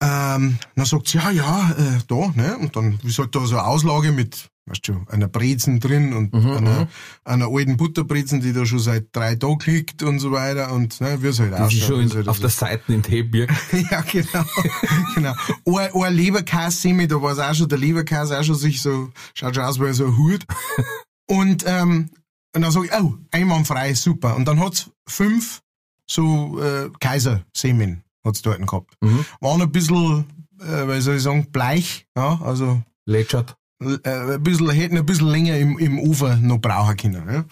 Ähm, dann sagt sie, ja, ja, äh, da, ne? Und dann ist halt da so eine Auslage mit, weißt du, einer Brezen drin und Mhm, einer, einer alten Butterbrezen, die da schon seit drei Tagen liegt und so weiter und, ne, es halt ausschaut. schon in, halt auf der Seite in birgt. ja, genau. genau. Ein, ein Leberkäse da war es auch schon, der Leberkäse auch schon sich so, schaut schon aus wie so ein Hut. Und, ähm, und dann sag ich, oh, einwandfrei, super. Und dann hat's fünf so äh, Kaisersemen hat's dort gehabt. Mhm. Waren ein bisschen, äh, wie soll ich sagen, bleich, ja, also Lätschert. Äh, ein bisschen, hätten ein bisschen länger im, im Ofen noch brauchen können. Ja.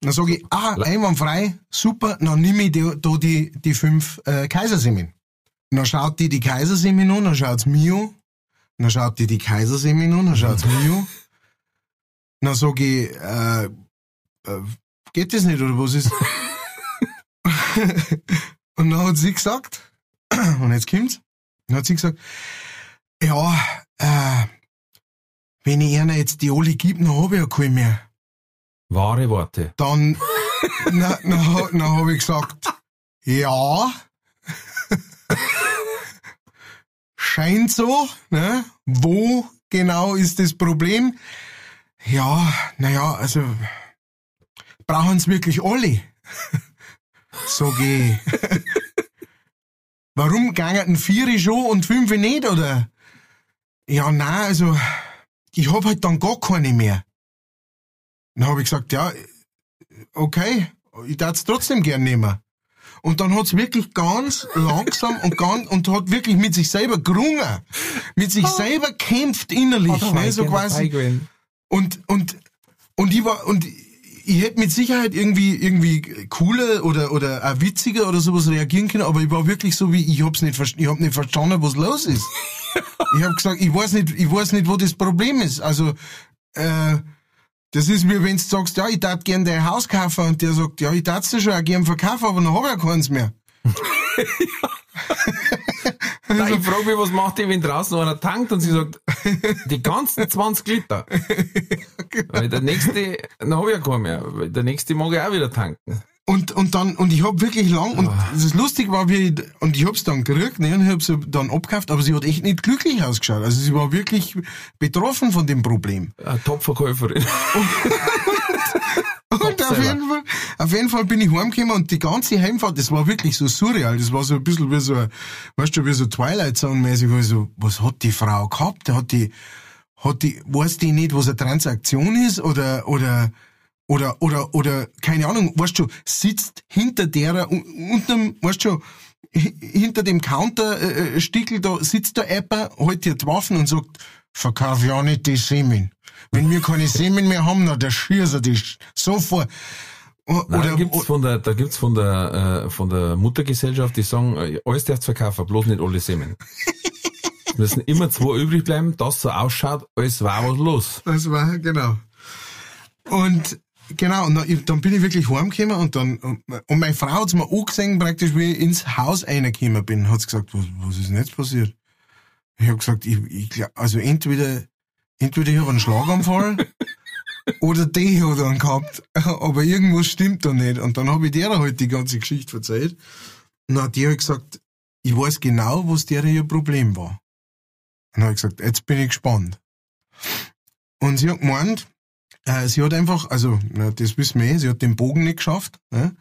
Dann sage ich, ah, einwandfrei, super, dann nehme ich die, da die, die fünf äh, Kaisersemen. Dann schaut die die Kaisersemen an, dann schaut's mich an, dann schaut die die Kaisersemen an, dann schaut's mich an. Dann sag ich, äh, äh, geht das nicht, oder was ist? und dann hat sie gesagt, und jetzt kommt's, dann hat sie gesagt, ja, äh, wenn ich einer jetzt die alle gib, dann hab ich ja keine mehr. Wahre Worte. Dann, na, na, na hab ich gesagt, ja. Scheint so, ne? Wo genau ist das Problem? Ja, naja, also, brauchen's wirklich alle? Sag ich. Warum gangen vier schon und fünf nicht, oder? Ja, na, also, ich hab halt dann gar keine mehr. Dann habe ich gesagt, ja, okay, ich darf es trotzdem gern nehmen. Und dann hat's wirklich ganz langsam und ganz, und hat wirklich mit sich selber gerungen. Mit sich selber kämpft innerlich, ne, so quasi. Und, und, und ich war, und ich hätte mit Sicherheit irgendwie irgendwie cooler oder oder auch witziger oder sowas reagieren können, aber ich war wirklich so wie ich hab's nicht verstanden, ich hab nicht verstanden, was los ist. ich hab gesagt, ich weiß nicht, ich weiß nicht, wo das Problem ist. Also äh, das ist wie wenn du sagst, ja, ich darf gern dein Haus kaufen und der sagt, ja, ich darf es schon auch gern verkaufen, aber dann hab ich ja keins mehr. Ich frage mich, was macht die, wenn draußen einer tankt und sie sagt, die ganzen 20 Liter. Weil der nächste, dann habe ich ja keinen mehr. Weil der nächste mag ich auch wieder tanken. Und, und dann, und ich hab wirklich lang, und Ah. das lustig war, wie ich, und ich hab's dann gekriegt, ne, und ich hab's dann abgekauft, aber sie hat echt nicht glücklich ausgeschaut. Also sie war wirklich betroffen von dem Problem. Eine Top-Verkäuferin. Fall, auf jeden Fall bin ich heimgekommen und die ganze Heimfahrt, das war wirklich so surreal. Das war so ein bisschen wie so, weißt du, wie so Twilight Zone mäßig, wo ich so, was hat die Frau gehabt? Hat die, hat die, weiß die nicht, was eine Transaktion ist oder, oder, oder, oder, oder, keine Ahnung, weißt du, sitzt hinter derer, un- unterm, weißt du, hi- hinter dem Counter, äh, äh, Stickel, da sitzt der Apper, hält dir die Waffen und sagt, verkauf ja nicht die Semen. Wenn wir keine Semen mehr haben, na, der schießt er dich sofort. O- Nein, da Oder, gibt's von der, da gibt's von der, äh, von der Muttergesellschaft, die sagen, äh, alles darfst verkaufen, bloß nicht alle Semen. Es müssen immer zwei übrig bleiben, das so ausschaut, als war was los. Das war, genau. Und, genau, und dann, bin ich wirklich heimgekommen und dann, und meine Frau hat's mir angesehen, praktisch, wie ich ins Haus reingekommen bin, hat's gesagt, was, was ist denn jetzt passiert? Ich hab gesagt, ich, ich also entweder, entweder ich hab einen Schlaganfall, oder die hat einen gehabt, aber irgendwas stimmt da nicht. Und dann hab ich der halt die ganze Geschichte erzählt. Und dann hat die halt gesagt, ich weiß genau, was der ihr Problem war. Und dann hab ich gesagt, jetzt bin ich gespannt. Und sie hat gemeint, äh, sie hat einfach, also, na, das wissen wir eh, sie hat den Bogen nicht geschafft. Ne?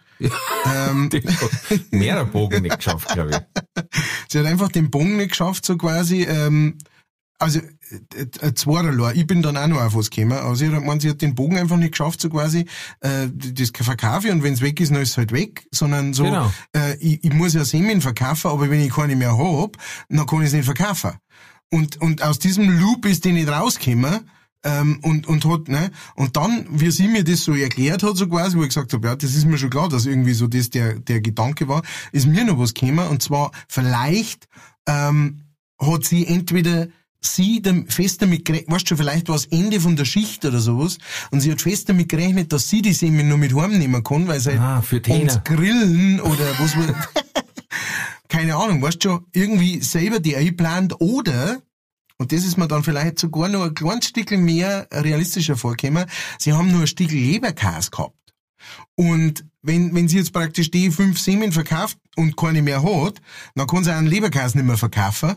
ähm, Die hat mehrere Bogen nicht geschafft, glaube ich. sie hat einfach den Bogen nicht geschafft, so quasi, ähm, also zweierlei. Ich bin dann auch noch auf was gekommen, aber sie hat gemeint, sie hat den Bogen einfach nicht geschafft, so quasi, äh, das verkaufe ich und wenn es weg ist, dann ist es halt weg, sondern so, Genau. äh, ich, ich muss ja Semen verkaufen, aber wenn ich keine mehr hab, dann kann ich es nicht verkaufen. Und, und aus diesem Loop ist die nicht rausgekommen, ähm, und, und hat, ne, und dann, wie sie mir das so erklärt hat, so quasi, wo ich gesagt habe, ja, das ist mir schon klar, dass irgendwie so das der, der Gedanke war, ist mir noch was gekommen, und zwar, vielleicht, ähm, hat sie entweder sie dem fest damit gerechnet, weißt du, vielleicht war es Ende von der Schicht oder sowas, und sie hat fest damit gerechnet, dass sie die Semen nur mit heimnehmen kann, weil sie halt Ah, für ums Grillen oder was keine Ahnung, weißt du schon, irgendwie selber die einplant oder, und das ist mir dann vielleicht sogar noch ein kleines Stückchen mehr realistischer vorgekommen, sie haben nur ein Stück Leberkäse gehabt. Und wenn, wenn sie jetzt praktisch die fünf Semen verkauft und keine mehr hat, dann kann sie einen Leberkäse nicht mehr verkaufen.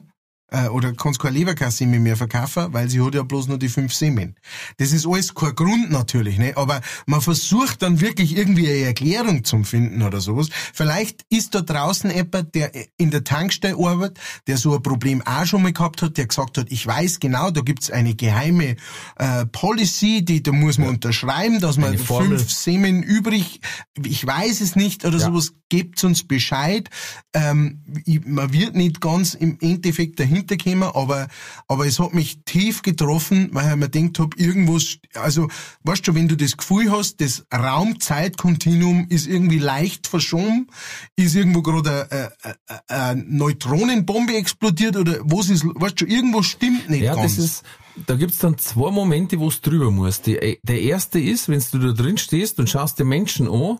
Äh, oder kann sie keine Leberkäse mehr verkaufen, weil sie hat ja bloß nur die fünf Semen. Das ist alles kein Grund natürlich, ne? aber man versucht dann wirklich irgendwie eine Erklärung zum finden oder sowas. Vielleicht ist da draußen jemand, der in der Tankstelle arbeitet, der so ein Problem auch schon mal gehabt hat, der gesagt hat, ich weiß genau, da gibt's eine geheime äh, Policy, die da muss man unterschreiben, dass man fünf Semen übrig, ich weiß es nicht oder Ja. sowas, gebt uns Bescheid. Ähm, man wird nicht ganz im Endeffekt dahinter kommen, aber, aber es hat mich tief getroffen, weil ich mir gedacht hab, irgendwas, also, weißt du, wenn du das Gefühl hast, das Raum-Zeit-Kontinuum ist irgendwie leicht verschoben, ist irgendwo gerade eine, eine, eine Neutronenbombe explodiert oder was ist, weißt du, irgendwas stimmt nicht Ja, ganz. das ist, da gibt's dann zwei Momente, wo es drüber muss. Die, der erste ist, wenn du da drin stehst und schaust den Menschen an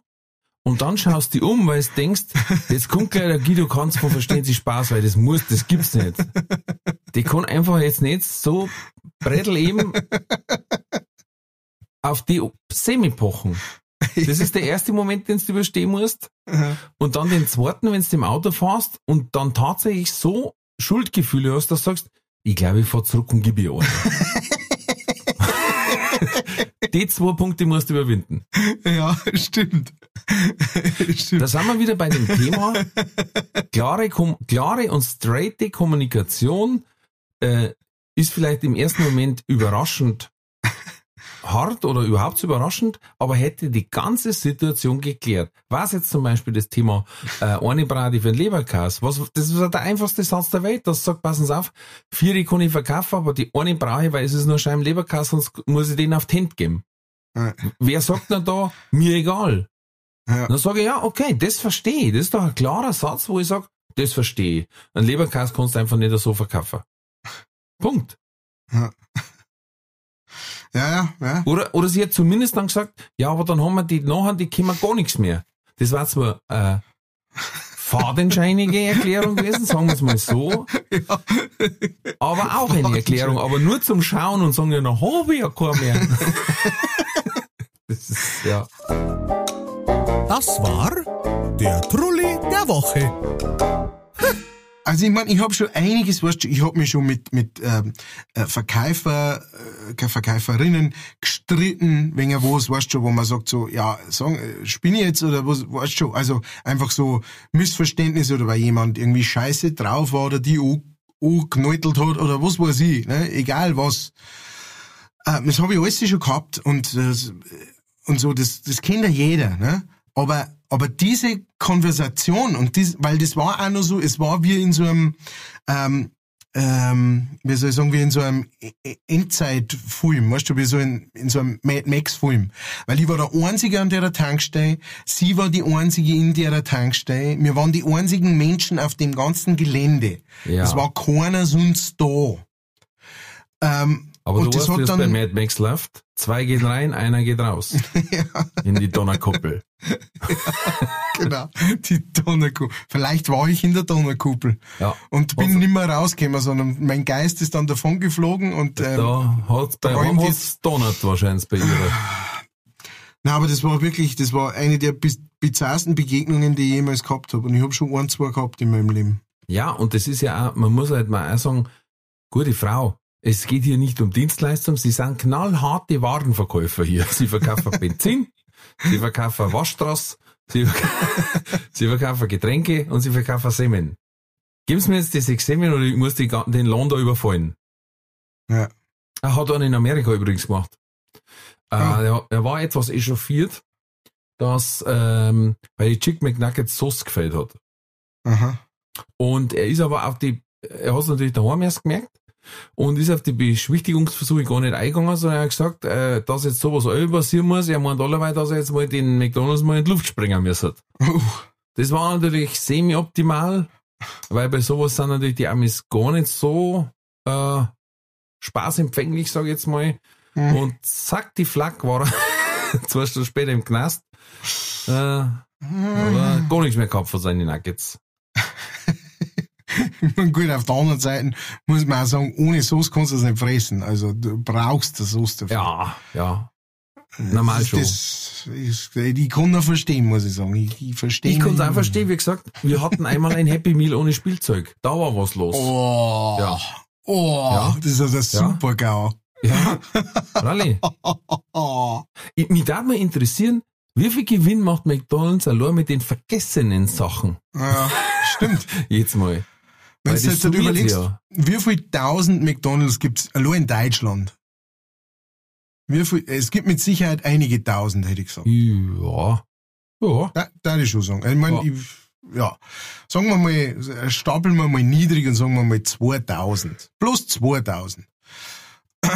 und dann schaust die um, weil du denkst, jetzt kommt gleich der Guido Kanz von Verstehen Sie Spaß, weil das muss, das gibt's nicht. Die kann einfach jetzt nicht so brettel eben auf die Semi pochen. Das ist der erste Moment, den du überstehen musst. Und dann den zweiten, wenn du im Auto fährst und dann tatsächlich so Schuldgefühle hast, dass du sagst, ich glaube, ich fahr zurück und gib ihr. Die zwei Punkte musst du überwinden. ja, stimmt. stimmt. Da sind wir wieder bei dem Thema klare, klare und straighte Kommunikation äh, ist vielleicht im ersten Moment überraschend hart oder überhaupt überraschend, aber hätte die ganze Situation geklärt. Was jetzt zum Beispiel das Thema äh, eine Bradi für den Leberkäse, was, das ist der einfachste Satz der Welt, das sagt, passen Sie auf, vier kann ich verkaufen, aber die eine brauche ich, weil es ist nur Scheiben Leberkäse, sonst muss ich den auf die Hand geben. Ja. Wer sagt denn da, mir egal? Ja. Dann sage ich, ja, okay, das verstehe ich. Das ist doch ein klarer Satz, wo ich sage, das verstehe ich. Ein Leberkäse kannst du einfach nicht so verkaufen. Punkt. Ja, ja, ja. Oder, oder sie hat zumindest dann gesagt, ja, aber dann haben wir die nachher, die können gar nichts mehr. Das war zwar äh, fadenscheinige Erklärung gewesen, sagen wir es mal so, ja. aber auch eine Erklärung, aber nur zum Schauen und sagen, ja, dann habe ich ja keinen mehr. das ist, ja. Das war der Trulli der Woche. Also ich meine, ich habe schon einiges, weißt du, ich habe mich schon mit mit ähm, äh, Verkäufer, äh, Verkäuferinnen gestritten, wenn er was, weißt du, wo man sagt so, ja, sagen, äh, spinne jetzt oder was, weißt du, also einfach so Missverständnis oder weil jemand irgendwie scheiße drauf war oder die gekneutelt hat oder was weiß ich, ne, egal was. Äh, das habe ich alles schon gehabt und äh, und so, das das kennt ja jeder, ne? Aber aber diese Konversation und dies, weil das war auch noch so, es war wie in so einem, ähm, ähm, wie soll ich sagen, wie in so einem Endzeitfilm, weißt du, wie so in, in so einem Mad Max-Film. Weil ich war der Einzige an der Tankstelle, sie war die Einzige in der Tankstelle, wir waren die einzigen Menschen auf dem ganzen Gelände. Ja. Es war keiner sonst da. Ähm, Aber und du das weißt, wie hat es bei Mad Max läuft. Zwei gehen rein, einer geht raus. In die Donnerkuppel. genau, die Donnerkuppel. Vielleicht war ich in der Donnerkuppel. Ja. Und bin Also- nicht mehr rausgekommen, sondern mein Geist ist dann davon geflogen und ähm, Da hat's bei hat's donnert wahrscheinlich bei ihr. na, aber das war wirklich, das war eine der bizarrsten Begegnungen, die ich jemals gehabt habe. Und ich habe schon ein, zwei gehabt in meinem Leben. Ja, und das ist ja auch, man muss halt mal auch sagen, gute Frau. Es geht hier nicht um Dienstleistung, sie sind knallharte Warenverkäufer hier. Sie verkaufen Benzin, sie verkaufen Waschstraß, sie, verk- sie verkaufen Getränke und sie verkaufen Semmeln. Geben Sie mir jetzt die sechs Semmeln oder ich muss die, den Lohn da überfallen. Ja. Er hat einen in Amerika übrigens gemacht. Äh, Ah. er, er war etwas echauffiert, dass ähm, bei die Chick McNuggets Sauce gefällt hat. Aha. Und er ist aber auf die, er hat es natürlich daheim erst gemerkt und ist auf die Beschwichtigungsversuche gar nicht eingegangen, sondern er hat gesagt, äh, dass jetzt sowas all passieren muss. Er meint allerweil, dass er jetzt mal den McDonalds mal in die Luft springen müsste. Uh, Das war natürlich semi-optimal, weil bei sowas sind natürlich die Amis gar nicht so äh, spaßempfänglich, sag ich jetzt mal. Mhm. Und zack, die Flak war er zwei Stunden später im Knast. Äh, aber gar nichts mehr gehabt von seinen Nuggets. Und gut, auf der anderen Seite muss man auch sagen, ohne Sauce kannst du es nicht fressen. Also du brauchst die Sauce dafür. Ja, ja. Normal das, schon. Das ist, ich kann noch verstehen, muss ich sagen. Ich, ich verstehe. Ich kann es auch verstehen, wie gesagt, wir hatten einmal ein Happy Meal ohne Spielzeug. Da war was los. Oh. Ja. Oh. Ja. Das ist also super GAU. Ja, Rally. Ich- Mich darf mal interessieren, wie viel Gewinn macht McDonalds allein mit den vergessenen Sachen? Ja, stimmt. Jetzt mal. Wenn du jetzt halt überlegst, ja. wie viel tausend McDonalds gibt's allein in Deutschland? Wie viel, es gibt mit Sicherheit einige tausend, hätte ich gesagt. Ja. Ja. Da, da ich schon sagen. Ich meine, Ja. ich, ja. Sagen wir mal, stapeln wir mal niedrig und sagen wir mal 2000. Plus 2000.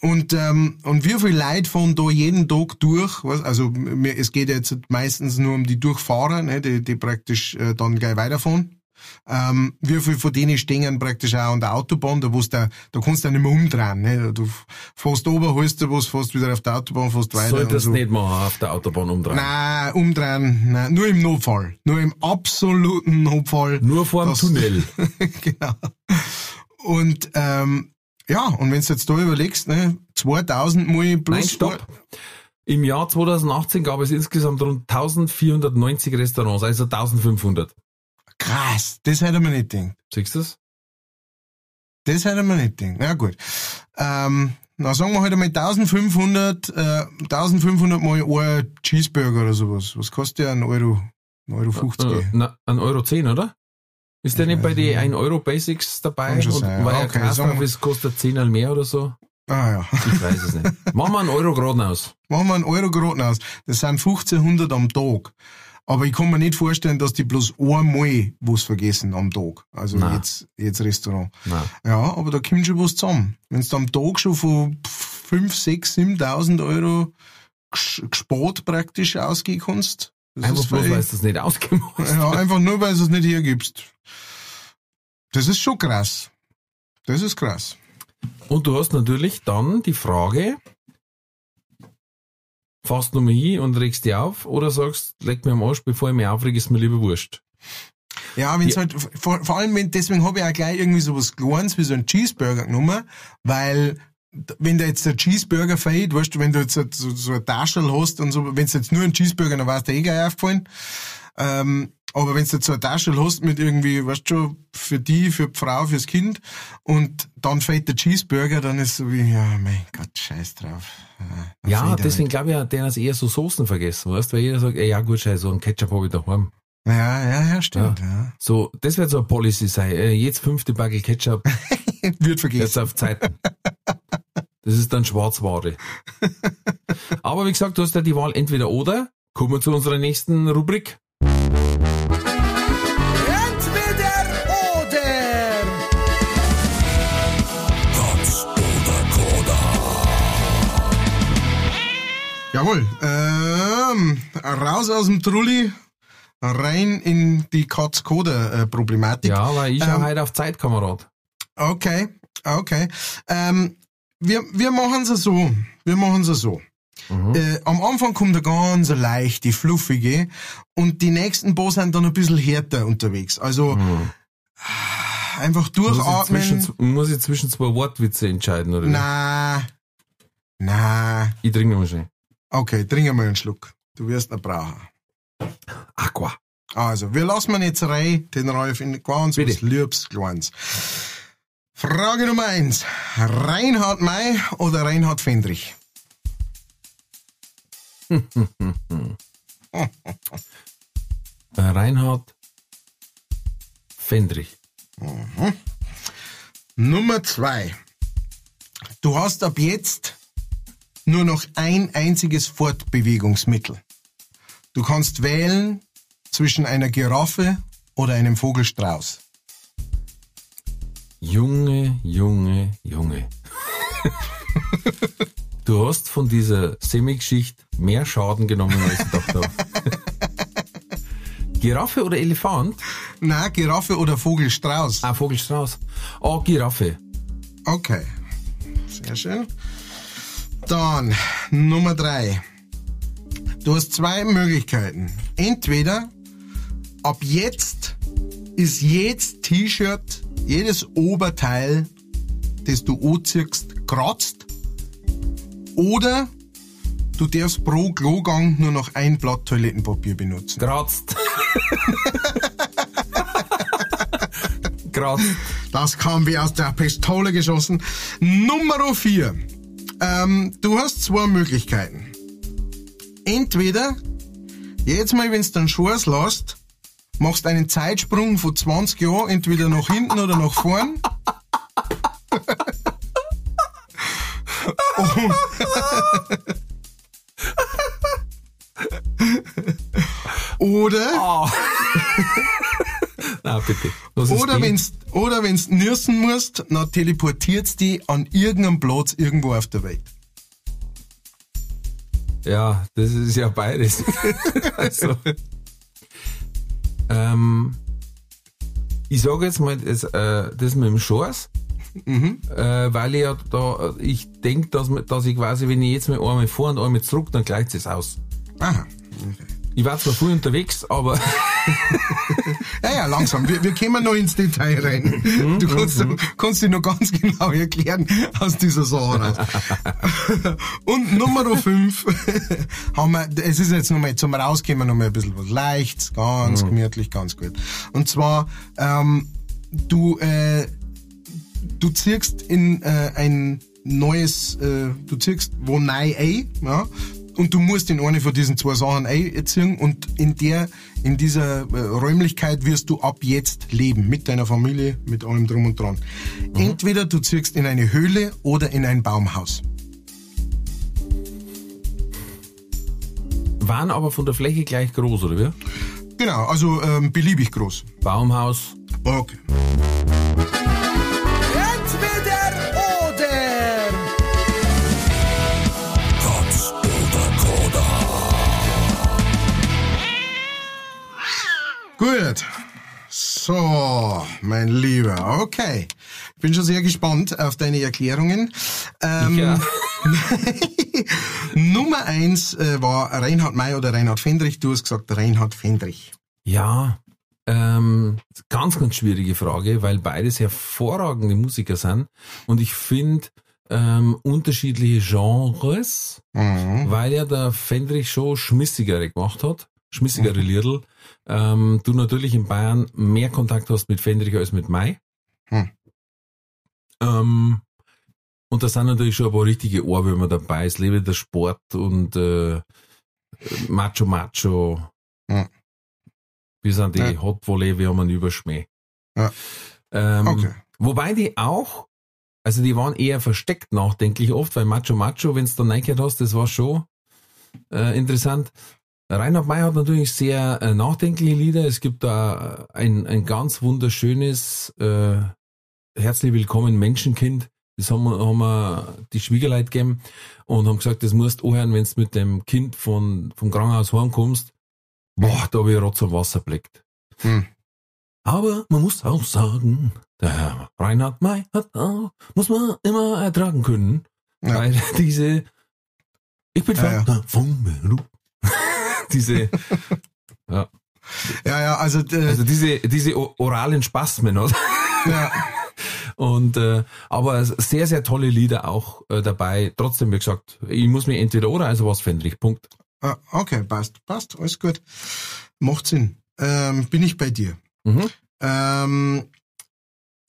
Und, ähm, und wie viele Leute fahren da jeden Tag durch? Was? Also es geht jetzt meistens nur um die Durchfahrer, ne, die, die praktisch äh, dann gleich weiterfahren. Ähm, wie viel von denen stehen praktisch auch an der Autobahn, da, wo's da, da kannst du ja nicht mehr umdrehen. Ne? Du fährst oben, holst du was, fährst wieder auf der Autobahn, fährst weiter. Solltest so. nicht machen auf der Autobahn umdrehen. Nein, umdrehen, nein, nur im Notfall. Nur im absoluten Notfall. Nur vor dem Tunnel. genau. Und, ähm, ja, und wenn du jetzt da überlegst, ne, 2000 mal plus... Nein, stopp. Im Jahr 2018 gab es insgesamt rund 1490 Restaurants, also 1500. Krass, das hätte man nicht gedacht. Siehst du das? Das hätte man nicht gedacht. Na gut. Ähm, na, sagen wir halt einmal 1500, äh, 1500 mal ein Cheeseburger oder sowas. Was kostet der? Ein Euro, ein Euro 50. Äh, na, ein Euro 10, oder? Ist der Ich nicht bei den nicht. 1 Euro Basics dabei? Schon Und sein, weil ja. er Okay, ist, kostet 10 mehr oder so? Ah ja. Ich weiß es nicht. Machen wir einen Euro gerade aus. Machen wir einen Euro geraten aus. Das sind 1500 am Tag. Aber ich kann mir nicht vorstellen, dass die bloß einmal was vergessen am Tag. Also Nein. jetzt, jetzt Restaurant. Nein. Ja, aber da kommt schon was zusammen. Wenn du am Tag schon von 5, 6, 7.000 Euro ges- gespart praktisch ausgehen kannst. Das Einfach bloß, weil du das nicht ausgemacht hast. Ja, einfach nur, weil du es nicht hergibst. Das ist schon krass. Das ist krass. Und du hast natürlich dann die Frage, fährst du nur hin und regst dich auf oder sagst, leg mir am Arsch, bevor ich mich aufreg, ist mir lieber wurscht. Ja, wenn's Ja. halt, vor, vor allem, wenn, deswegen habe ich auch gleich irgendwie so was Kleines wie so einen Cheeseburger genommen, weil, wenn da jetzt der Cheeseburger fällt, weißt du, wenn du jetzt so, so, so ein Taschel hast und so, wenn es jetzt nur ein Cheeseburger, dann war's dir eh gleich aufgefallen. Ähm, aber wenn du jetzt so ein Taschel hast mit irgendwie, weißt du schon, für die, für die Frau, fürs Kind, und dann fällt der Cheeseburger, dann ist so wie, ja, mein Gott, scheiß drauf. Dann Ja, fällt er deswegen glaube ich, der ist eher so Soßen vergessen, weißt weil jeder sagt, ey, ja gut, scheiße, so ein Ketchup habe ich daheim. Ja, ja, ja, stimmt, ja. So, das wird so eine Policy sein. Äh, jetzt fünfte Backel Ketchup, Wird vergessen. jetzt auf Zeiten. Das ist dann Schwarzware. Aber wie gesagt, du hast ja die Wahl entweder oder. Kommen wir zu unserer nächsten Rubrik. Jawohl. Ähm, raus aus dem Trulli, rein in die Katz-Koda-Problematik. Ja, weil ich Ähm, schau heute auf Zeit, Kamerad. Okay, okay. Ähm, wir wir machen es so. Wir machen es so. Mhm. Äh, am Anfang kommt der ganz leichte, fluffige und die nächsten paar sind dann ein bisschen härter unterwegs. Also Mhm. einfach Muss ich, durchatmen. zwischen, muss ich zwischen zwei Wortwitze entscheiden, oder? Na, na. Ich trinke mal schnell. Okay, trink mal einen Schluck. Du wirst ihn brauchen. Aqua. Also, wir lassen jetzt rein, den Ralf in ganz was Liebs, Kleins. Frage Nummer eins. Reinhard May oder Reinhard Fendrich? Reinhard Fendrich. Nummer zwei. Du hast ab jetzt nur noch ein einziges Fortbewegungsmittel. Du kannst wählen zwischen einer Giraffe oder einem Vogelstrauß. Junge, Junge, Junge. du hast von dieser Semi-Geschichte mehr Schaden genommen, als ich gedacht habe. Giraffe oder Elefant? Na, Giraffe oder Vogelstrauß. Ah, Vogelstrauß. Oh, Giraffe. Okay. Sehr schön. Dann Nummer drei. Du hast zwei Möglichkeiten. Entweder ab jetzt ist jedes T-Shirt, jedes Oberteil, das du anziehst, kratzt. Oder du darfst pro Klogang nur noch ein Blatt Toilettenpapier benutzen. Gratzt. Gratzt. Das kam wie aus der Pistole geschossen. Nummer vier. Ähm, du hast zwei Möglichkeiten. Entweder, jetzt mal, wenn du den Schwarz lässt, machst einen Zeitsprung von 20 Jahren, entweder nach hinten oder nach vorn. oder, Oh. Bitte. Was ist oder die? wenn's, oder wenn's nirsen musst, dann teleportiert's die an irgendeinem Platz irgendwo auf der Welt. Ja, das ist ja beides. also, ähm, ich sage jetzt mal das, äh, das mit dem Schors, äh, weil ich ja da, ich denke, dass, dass ich quasi, wenn ich jetzt mit einmal vor und einmal zurück, dann gleicht es aus. Aha. Ich war zwar früh unterwegs, aber Ja, ja, langsam. Wir, wir kommen noch ins Detail rein. Du kannst, kannst dich noch ganz genau erklären aus dieser Sache raus. Und Nummer 5 haben wir, es ist jetzt nochmal zum Rauskommen nochmal ein bisschen was Leichtes, ganz gemütlich, ganz gut. Und zwar, ähm, du, äh, du ziehst in äh, ein neues, äh, du ziehst wo neu ein, ja, und du musst in eine von diesen zwei Sachen einziehen und in der, in dieser äh, Räumlichkeit wirst du ab jetzt leben, mit deiner Familie, mit allem drum und dran. Entweder du ziehst in eine Höhle oder in ein Baumhaus. waren aber von der Fläche gleich groß, oder wie? Genau, also ähm, beliebig groß. Baumhaus. Okay. Gut. So, mein Lieber, okay. Ich bin schon sehr gespannt auf deine Erklärungen. Ähm, Ja. Nummer eins äh, war Reinhard May oder Reinhard Fendrich. Du hast gesagt Reinhard Fendrich. Ja, ähm, ganz, ganz schwierige Frage, weil beides hervorragende Musiker sind und ich finde ähm, unterschiedliche Genres, Mhm. weil ja der Fendrich schon schmissigere gemacht hat, schmissigere Liedl. Ähm, du natürlich in Bayern mehr Kontakt hast mit Fendrich als mit Mai. Hm. Ähm, und da sind natürlich schon ein paar richtige Ohrwürmer dabei. Es lebe der Sport und äh, Macho Macho. Hm. Wir sind die Ja. Hot Volley, wir haben einen Überschmäh. Ja. Ähm, Okay. Wobei die auch, also die waren eher versteckt nachdenklich oft, weil Macho Macho, wenn du da reingehört hast, das war schon äh, interessant. Reinhard May hat natürlich sehr äh, nachdenkliche Lieder. Es gibt da ein, ein ganz wunderschönes äh, Herzlich willkommen Menschenkind. Das haben wir, haben wir die Schwiegerleute gegeben und haben gesagt, das musst du anhören, wenn du mit dem Kind von, vom Krankenhaus heimkommst. Boah, da habe ich Rotz am Wasser blickt. Hm. Aber man muss auch sagen, der Herr Reinhard May hat auch, muss man immer ertragen können, Ja. weil diese, ich bin Ja, ja. Von Melu. diese, Ja, ja, also, äh, also diese, diese oralen Spasmen, oder? ja, Und äh, aber sehr, sehr tolle Lieder auch äh, dabei. Trotzdem, wie gesagt, ich muss mir entweder oder, also was Fendrich. Punkt. Ah, okay, passt, passt, alles gut. Macht Sinn. Ähm, bin ich bei dir. Mhm. Ähm,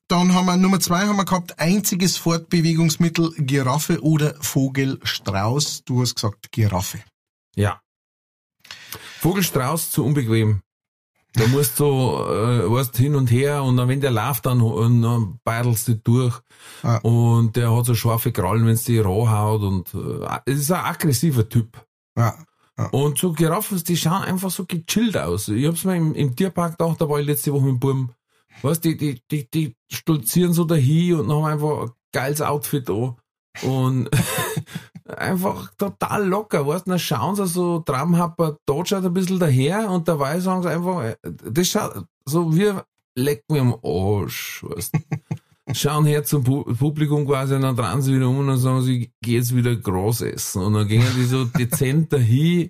dann haben wir Nummer zwei haben wir gehabt, einziges Fortbewegungsmittel Giraffe oder Vogelstrauß. Du hast gesagt Giraffe. Ja. Vogelstrauß zu unbequem. Da musst du, äh, weißt, hin und her und dann, wenn der läuft, dann, und dann beidelst du durch. Ah. Und der hat so scharfe Krallen, wenn es die roh haut und äh, es ist ein aggressiver Typ. Ja, Und so Giraffen, die schauen einfach so gechillt aus. Ich hab's mir im, im Tierpark gedacht, da war ich letzte Woche mit dem Buben. Weißt die, die, die, die stolzieren so dahin und haben einfach ein geiles Outfit an. Und einfach total locker, weißt dann schauen sie so traumhapper, dort schaut ein bisschen daher und dabei sagen sie einfach, äh, das schaut so wie leck mir am Arsch, weißt Schauen her zum Pu- Publikum quasi und dann drehen sie wieder um und dann sagen sie, geh jetzt wieder groß essen. Und dann gehen die so dezent dahin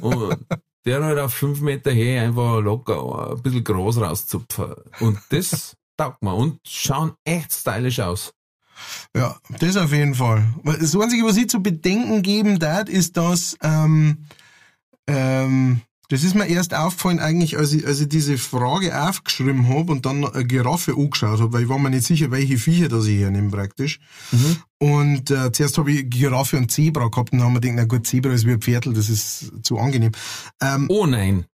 und der halt auf fünf Meter her einfach locker ein bisschen groß rauszupfen. Und das taugt mir und schauen echt stylisch aus. Ja, das auf jeden Fall. Das Einzige, was ich zu bedenken geben darf, ist, dass ähm, ähm, das ist mir erst aufgefallen, eigentlich, als ich, als ich diese Frage aufgeschrieben habe und dann eine Giraffe angeschaut habe, weil ich war mir nicht sicher, welche Viecher das ich hier nehme praktisch. Und äh, zuerst habe ich Giraffe und Zebra gehabt und dann haben wir gedacht, na gut, Zebra ist wie ein Pferdl, das ist zu angenehm. Ähm, Oh nein.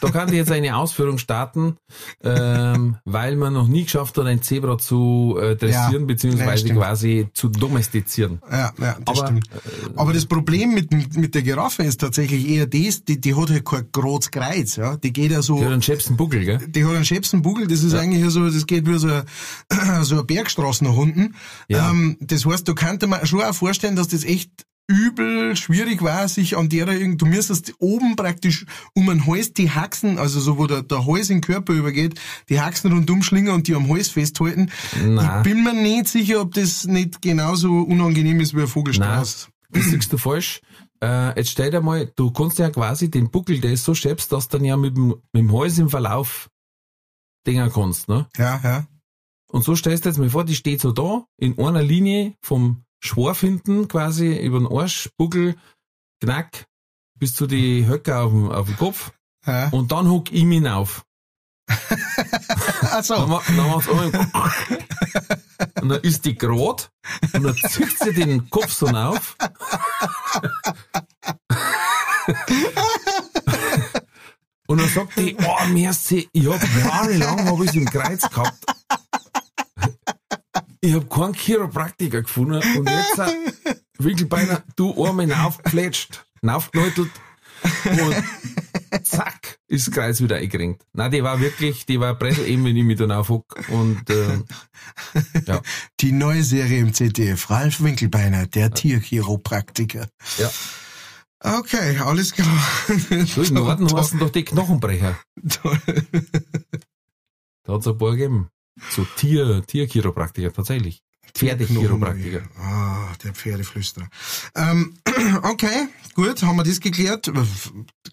Da kann ich jetzt eine Ausführung starten, ähm, weil man noch nie geschafft hat, ein Zebra zu äh, dressieren, Ja, beziehungsweise stimmt. quasi zu domestizieren. Ja, ja, das Aber, stimmt. Aber das Problem mit, mit der Giraffe ist tatsächlich eher das, die, die hat halt kein großes Kreuz, ja. Die geht ja so, Der hat einen schäbsten Buckel, gell? die hat einen Schäpsenbugel, das ist eigentlich so, das geht wie so eine, so eine Bergstraße nach unten. Ja. Ähm, das heißt, du kannst dir mal schon auch vorstellen, dass das echt übel schwierig war, sich an der irgend, du müsstest oben praktisch um den Hals die Haxen, also so wo der, der Hals in den Körper übergeht, die Haxen rundum schlingen und die am Hals festhalten. Nein. Ich bin mir nicht sicher, ob das nicht genauso unangenehm ist wie ein Nein, Vogelstrauß. das siehst du falsch. Äh, jetzt stell dir mal, du kannst ja quasi den Buckel, der ist so schäbst, dass du dann ja mit dem, mit dem Hals im Verlauf Dinger kannst, ne? Ja, ja. Und so stellst du jetzt mal vor, die steht so da, in einer Linie vom Schwarf hinten quasi über den Arsch, Buckel, Knack, bis zu die Höcker auf dem, auf dem Kopf. ja. Und dann hock ich mich auf. Ach Dann, so. ma- dann macht's und dann ist die grad und dann zieht sie den Kopf so auf. Und dann sagt die, oh, merci, ich hab jahrelang hab ich's im Kreuz gehabt. Ich hab keinen Chiropraktiker gefunden und jetzt Winkelbeiner, du einmal aufgefletscht, aufgenäutelt und zack, ist das Kreuz wieder eingerenkt. Nein, die war wirklich, die war Bressel eben, wenn ich mich dann aufhock und äh, ja, Die neue Serie im ZDF. Ralf Winkelbeiner, der Tierchiropraktiker. ja. Okay, alles klar. So, Im Norden heißen doch die Knochenbrecher. Da hat's ein paar gegeben. So Tier, Tierchiropraktiker, tatsächlich. Pferdechiropraktiker. Ah, der Pferdeflüsterer. Ähm, okay, gut, haben wir das geklärt.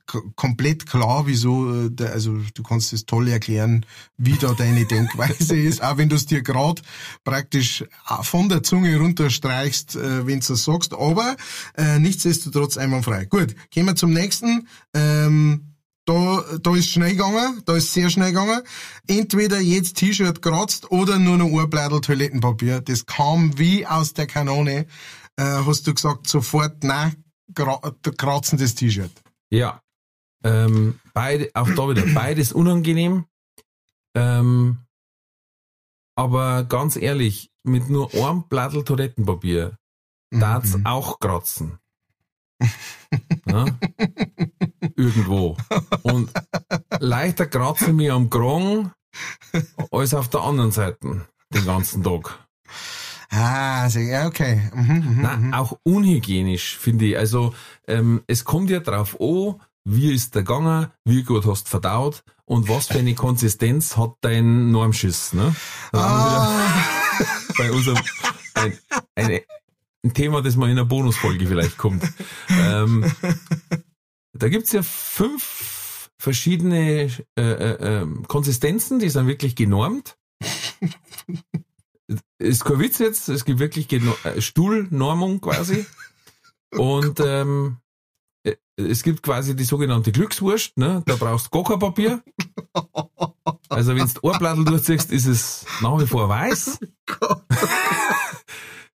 K komplett klar, wieso, äh, der, also du kannst es toll erklären, wie da deine Denkweise ist, auch wenn du es dir gerade praktisch von der Zunge runterstreichst, äh, wenn du es sagst, aber äh, nichtsdestotrotz einwandfrei. Gut, gehen wir zum nächsten. Ähm, da, da ist schnell gegangen, da ist sehr schnell gegangen. Entweder jetzt T-Shirt kratzt oder nur noch ein Blättel Toilettenpapier. Das kam wie aus der Kanone. Äh, hast du gesagt, sofort, nein, kratzen das T-Shirt. Ja. Ähm, beide, auch da wieder, beides unangenehm. Ähm, aber ganz ehrlich, mit nur einem Blättel Toilettenpapier Mhm. darf's auch kratzen. ja? Irgendwo. Und leichter kratzen mir am Krong als auf der anderen Seite den ganzen Tag. Ah, ja, okay. Mhm, mhm, Nein, mhm. auch unhygienisch, finde ich. Also, ähm, es kommt ja drauf an, wie ist der gegangen, wie gut hast du verdaut und was für eine Konsistenz hat dein Normschiss, ne? Da wieder bei unserem, ein, eine, ein Thema, das mal in einer Bonusfolge vielleicht kommt. Ähm, da gibt's ja fünf verschiedene äh, äh, ähm, Konsistenzen, die sind wirklich genormt. Ist kein Witz jetzt, es gibt wirklich Geno äh, Stuhlnormung quasi. Und ähm, äh, es gibt quasi die sogenannte Glückswurst, ne? da brauchst du gar Papier. Also wenn du Ohrblattel durchziehst, ist es nach wie vor weiß.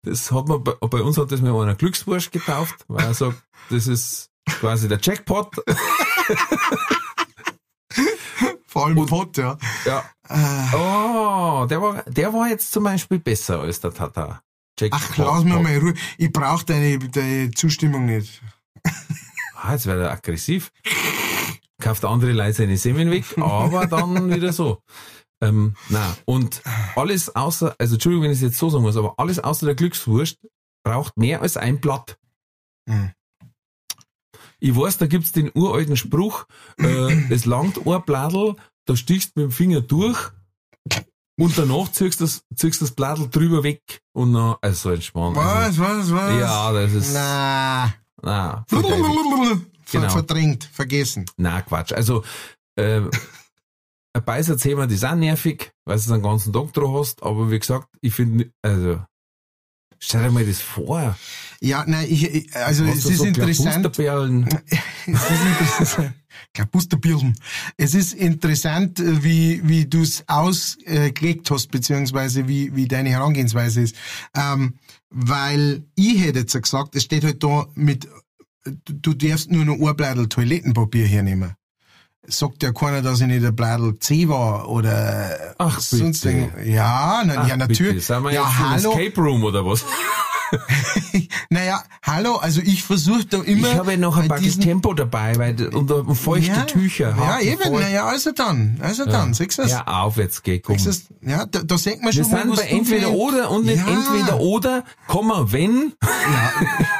Das hat man, bei, bei uns hat das mir einer Glückswurst getauft, weil er sagt, das ist quasi der Jackpot. vor allem Pot, ja. Ja. Oh, der war, der war jetzt zum Beispiel besser als der Tata. Jackpot. ach, lass mir mal in Ruhe. Ich brauche deine, deine Zustimmung nicht. Ah, jetzt wird er aggressiv. Kauft andere Leute seine Semen weg, aber dann wieder so. Ähm, na und alles außer, also Entschuldigung, wenn ich es jetzt so sagen muss, aber alles außer der Glückswurst braucht mehr als ein Blatt. Hm. Ich weiß, da gibt's den uralten Spruch, äh, es langt ein Bladel, da stichst du mit dem Finger durch und danach ziehst du das, ziehst das Bladel drüber weg und dann, also so entspannt. Was, was, was? Ja, das ist, Na. na, Genau. Verdrängt, vergessen. Na, Quatsch. Also, äh, ein Beißerzähmer, das ist auch nervig, weil du es den ganzen Tag drauf hast, aber wie gesagt, ich finde, also, stell dir mal das vor. Ja, nein, ich, ich also es ist so interessant. Es ist interessant. Klabusterbirnen. Es ist interessant, wie, wie du es ausgelegt hast, beziehungsweise wie, wie deine Herangehensweise ist. Ähm, weil ich hätte jetzt gesagt, es steht halt da mit, du darfst nur noch ein Bladel Toilettenpapier hernehmen. Sagt ja keiner, dass ich nicht ein Bladel C war oder Ach, sonst bitte. Ja, na, Ach, ja, bitte, natürlich. Sind wir ja, jetzt im hallo. Escape Room oder was? Naja, hallo, also ich versuche da immer. ich habe ja noch ein diesen- Tempo dabei, weil, und, und feuchte ja, Tücher. Ja, eben, voll. naja, also dann, also dann, siehst du es? Ja, auf, jetzt geh, komm. Siehst du's? Ja, da, da sieht man Wir schon mal, sind bei entweder für- oder und nicht Ja. entweder oder, Komma, wenn.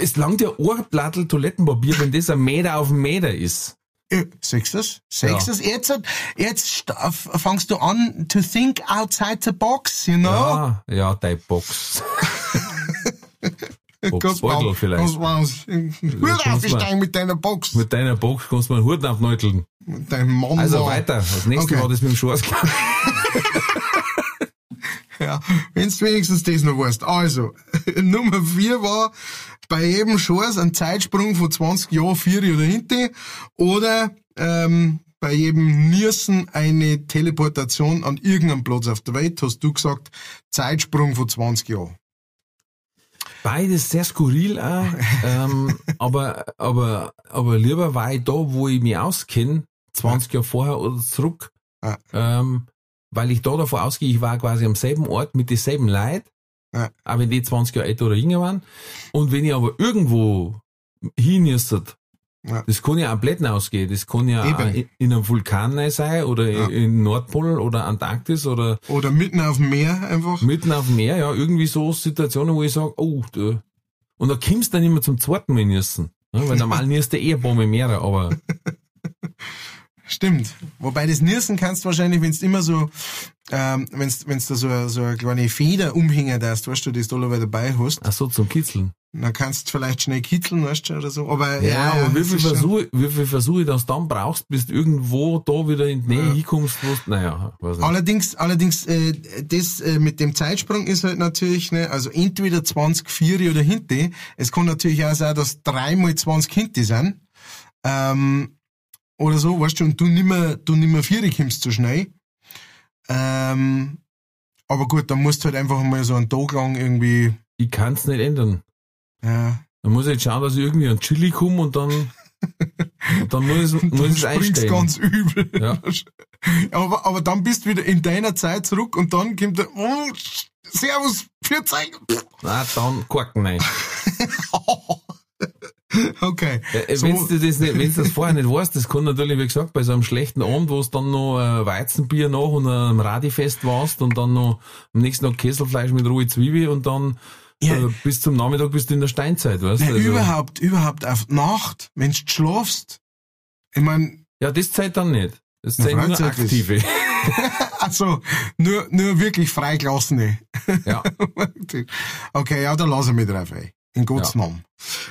es langt ja ein Blattel Toilettenpapier, wenn das ein Meter auf einen Meter ist. Äh, Siehst du's? Siehst du's? Jetzt, jetzt f- fangst du an to think outside the box, you know? Ja, ja, deine Box. Boxbeutel vielleicht. Was war's? Hör auf, ich steig mit deiner Box. Mit deiner Box kannst du mal einen Hut aufneuteln. Mit deinem Mann. Also weiter. Das nächste Okay. war das mit dem Schwarz. Ja, wenn's wenigstens das noch weißt. Also, Nummer vier war bei jedem Chance ein Zeitsprung von 20 Jahren, vier oder hinten, oder ähm, bei jedem Niersen eine Teleportation an irgendeinem Platz auf der Welt, hast du gesagt, Zeitsprung von 20 Jahren. Beides sehr skurril auch, ähm, aber, aber, aber lieber war ich da, wo ich mich auskenne, 20 Jahre vorher oder zurück, Ja. ähm, weil ich da davon ausgehe, ich war quasi am selben Ort mit denselben Leuten, Ja. auch wenn die 20 Jahre älter oder jünger waren. Und wenn ich aber irgendwo hinüstert, Ja. das kann ja auch Blätten ausgehen, das kann ja in, in einem Vulkan sein oder Ja. in Nordpol oder Antarktis oder Oder mitten auf dem Meer einfach. mitten auf dem Meer, ja, irgendwie so Situationen, wo ich sage, oh, da. und da kommst du dann immer zum zweiten Mal niesen. Ja, weil normal nierst du eh ein paar Mal mehr, aber Stimmt. Wobei das Nirsen kannst du wahrscheinlich, wenn du immer so, ähm, wenn du da so, so eine kleine Feder umhängen darfst, weißt du, das du alle dabei hast, ach so, zum Kitzeln. dann kannst du vielleicht schnell kitzeln, weißt du, oder so. Aber Ja, aber wie viel Versuche, wie viel Versuche das dann brauchst, bis du irgendwo da wieder in die Nähe hinkommst, wo du- naja, weiß nicht. Allerdings, allerdings, äh, das äh, mit dem Zeitsprung ist halt natürlich, ne, also entweder 20 Vieri oder hinten. Es kann natürlich auch sein, dass dreimal 20 hinten sind. Ähm, oder so, weißt du, und du nimmer, du nimmer Vieri kommst so schnell. Ähm, aber gut, dann musst du halt einfach mal so einen Tag lang irgendwie, Ich kann's nicht ändern. ja, Dann muss ich jetzt schauen, dass ich irgendwie an Chili komme und dann, und dann muss, ich- muss dann ich es einstellen. ganz übel. Ja. Aber, aber dann bist du wieder in deiner Zeit zurück und dann kommt der, oh, Servus, für Zeit. Na, dann Korken rein. Okay. Äh, So- Wenn du das nicht, das vorher nicht weißt, das kann natürlich, wie gesagt, bei so einem schlechten Abend, wo es dann noch äh, Weizenbier nach und einem Radifest warst und dann noch am nächsten Tag Kesselfleisch mit rohe Zwiebel und dann Ja. äh, bis zum Nachmittag bist du in der Steinzeit, weißt du? Also, überhaupt, überhaupt auf Nacht, wenn du schlafst. Ich mein, ja, das zählt dann nicht. Das zählt nur aktive. also, nur, nur wirklich freigelassene. Ja. okay, ja, da lassen wir mich drauf ein. In Gottes Ja. Namen.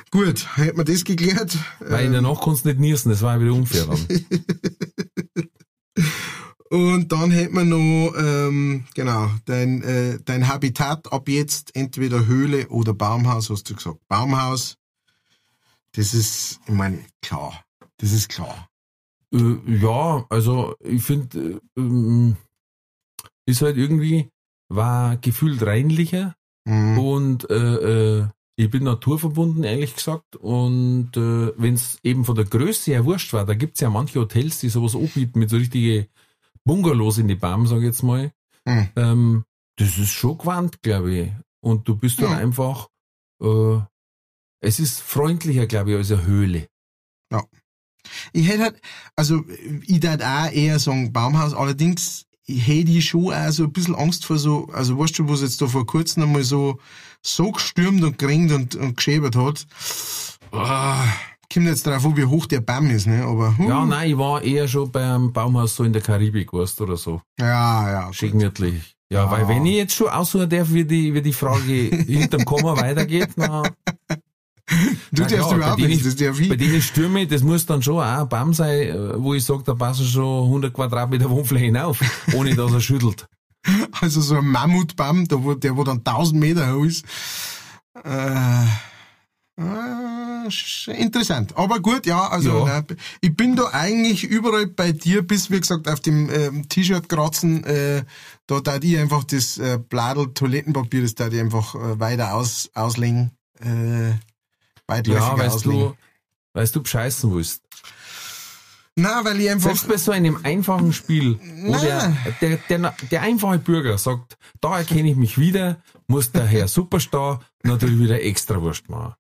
Gut, hätten wir das geklärt. Weil in der Nacht kannst du nicht niesen, das war wieder unfair. Und dann hätten wir noch, ähm, genau, dein, äh, dein Habitat ab jetzt entweder Höhle oder Baumhaus, hast du gesagt. Baumhaus, das ist, ich meine, klar. Das ist klar. Äh, ja, also ich finde, äh, ähm, ist halt irgendwie, war gefühlt reinlicher Mhm. und äh, äh, ich bin naturverbunden, ehrlich gesagt. Und äh, wenn es eben von der Größe her wurscht war, da gibt's ja manche Hotels, die sowas anbieten mit so richtige Bungalows in die Baum, sag ich jetzt mal. Mhm. Ähm, das ist schon gewandt, glaube ich. Und du bist dann Ja. einfach, äh, es ist freundlicher, glaube ich, als eine Höhle. Ich hätte halt, also ich würde auch eher sagen Baumhaus, allerdings hätte ich schon auch so ein bisschen Angst vor so, also weißt du, was jetzt da vor kurzem einmal so, so gestürmt und geringt und, und geschäbert hat. Ah, kommt jetzt drauf an, wie hoch der Baum ist, ne, aber, hm, Ja, nein, ich war eher schon beim Baumhaus so in der Karibik, weißt du, oder so. ja, ja, Schön gemütlich. Ja, Ja. weil wenn ich jetzt schon aussuchen darf, wie die, wie die Frage hinterm Komma weitergeht, na, du na darfst klar, überhaupt bei denen- nicht, das darf bei ich. denen Stürme, das muss dann schon auch ein Baum sein, äh, wo ich sage, da passen schon 100 Quadratmeter Wohnfläche hinauf, ohne dass er schüttelt. Also so ein Mammutbaum, der wo, der wo dann 1000 Meter hoch ist. Äh, äh, interessant. Aber gut, ja, also Ja. nein, ich bin da eigentlich überall bei dir, bis wie gesagt auf dem ähm, T-Shirt kratzen, äh, da da ich einfach das äh, Bladel Toilettenpapier, das da ich einfach äh, weiter aus, auslegen, äh, weitläufiger Ja, weißt auslegen. du, weißt du bescheißen willst. Na, weil ich einfach Selbst bei so einem einfachen Spiel, wo der, der, der, der einfache Bürger sagt, da erkenne ich mich wieder, muss der Herr Superstar natürlich wieder extra Wurst machen.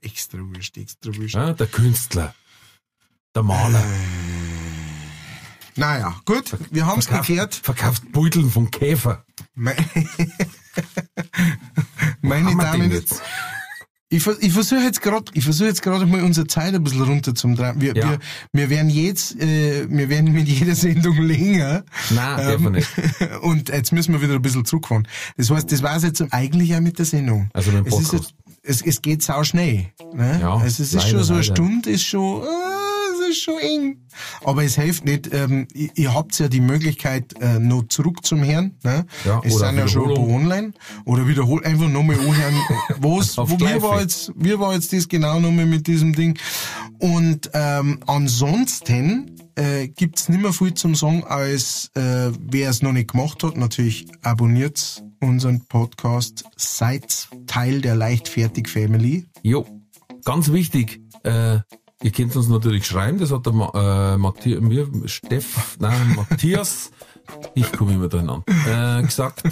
extra wurscht, extra wurscht. Ja, der Künstler, der Maler, Naja, gut, wir haben es geklärt. verkauft Beuteln von Käfer. Me- Meine Damen, jetzt? Ich, ich versuche jetzt gerade, ich versuche jetzt gerade mal unsere Zeit ein bisschen runter zum. Wir, Ja. wir, wir werden jetzt, äh, wir werden mit jeder Sendung länger. Nein, man nicht. Und jetzt müssen wir wieder ein bisschen zurückfahren. Das heißt, das war's jetzt eigentlich auch mit der Sendung. Also mit dem es, ist Podcast. jetzt, es, es geht sau schnell. Ne? Ja, also es ist leider, schon so eine leider. Stunde, ist schon, äh, es ist schon eng. Aber es hilft nicht. Ähm, ihr, habt ja die Möglichkeit, äh, noch zurück zum Herrn. Ne? Ja, es sind ja schon online. Oder wiederholt einfach nochmal anhören. Was, wo, Schleife. war jetzt, wie war jetzt das genau nochmal mit diesem Ding? Und ähm, ansonsten äh, gibt's nicht mehr viel zum Sagen, als äh, wer es noch nicht gemacht hat, natürlich abonniert unseren Podcast, seid Teil der Leichtfertig Family. Jo, ganz wichtig, äh, ihr könnt uns natürlich schreiben, das hat der Ma äh, Matthias, mir, Steff, nein, Matthias, ich komme immer durcheinander, äh, gesagt.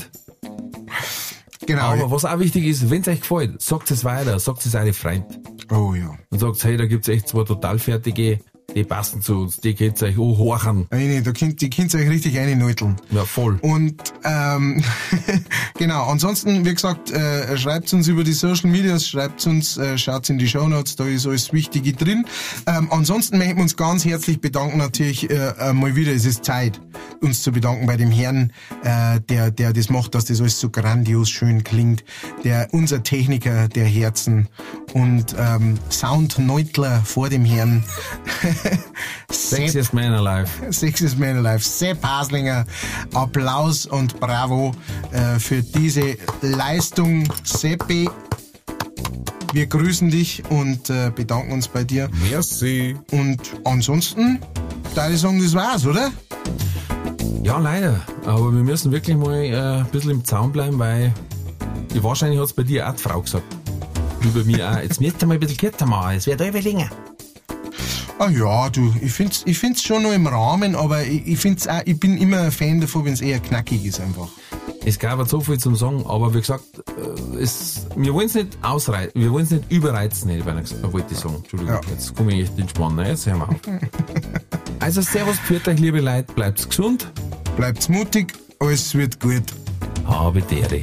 Genau. Aber was auch wichtig ist, wenn es euch gefällt, sagt es weiter, sagt es eure Freund. oh ja. Und sagt, hey, da gibt's echt zwei total fertige, Die passen zu uns, die könnt ihr euch auch horchen. Nee, da könnt, die könnt ihr euch richtig einnöteln. Ja, voll. Und ähm, genau, ansonsten, wie gesagt, äh, schreibt uns über die Social Medias, schreibt uns, äh, schaut in die Show Notes, da ist alles Wichtige drin. Ähm, ansonsten möchten wir uns ganz herzlich bedanken, natürlich äh, äh, mal wieder, es ist Zeit, uns zu bedanken bei dem Herrn, äh, der, der das macht, dass das alles so grandios schön klingt, der unser Techniker der Herzen und ähm, Soundneutler vor dem Herrn. Sexiest Man Alive. Sexiest Man Alive. Sepp Haslinger. Applaus und Bravo äh, für diese Leistung, Seppi. Wir grüßen dich und äh, bedanken uns bei dir. Merci. Und ansonsten, da ich sagen, das war's, oder? Ja, leider. Aber wir müssen wirklich mal äh, ein bisschen im Zaun bleiben, weil wahrscheinlich hat's bei dir auch die Frau gesagt. Wie bei mir auch. Jetzt müsst ihr mal ein bisschen kürzer machen, es wird länger. Ah ja, du, ich find's, ich find's schon noch im Rahmen, aber ich, ich find's auch, ich bin immer ein Fan davon, wenn's eher knackig ist einfach. Es gab halt so viel zum Sagen, aber wie gesagt, äh, es, wir wollen es nicht ausreizen, wir wollen es nicht überreizen, hätte ich beinahe gesagt, wollte ich sagen. Entschuldigung, Ja. jetzt komme ich echt entspannen, ne? jetzt hören wir auf. also servus, pfiat euch, liebe Leute, bleibt's gesund, Bleibt's mutig, alles wird gut. habe Dere.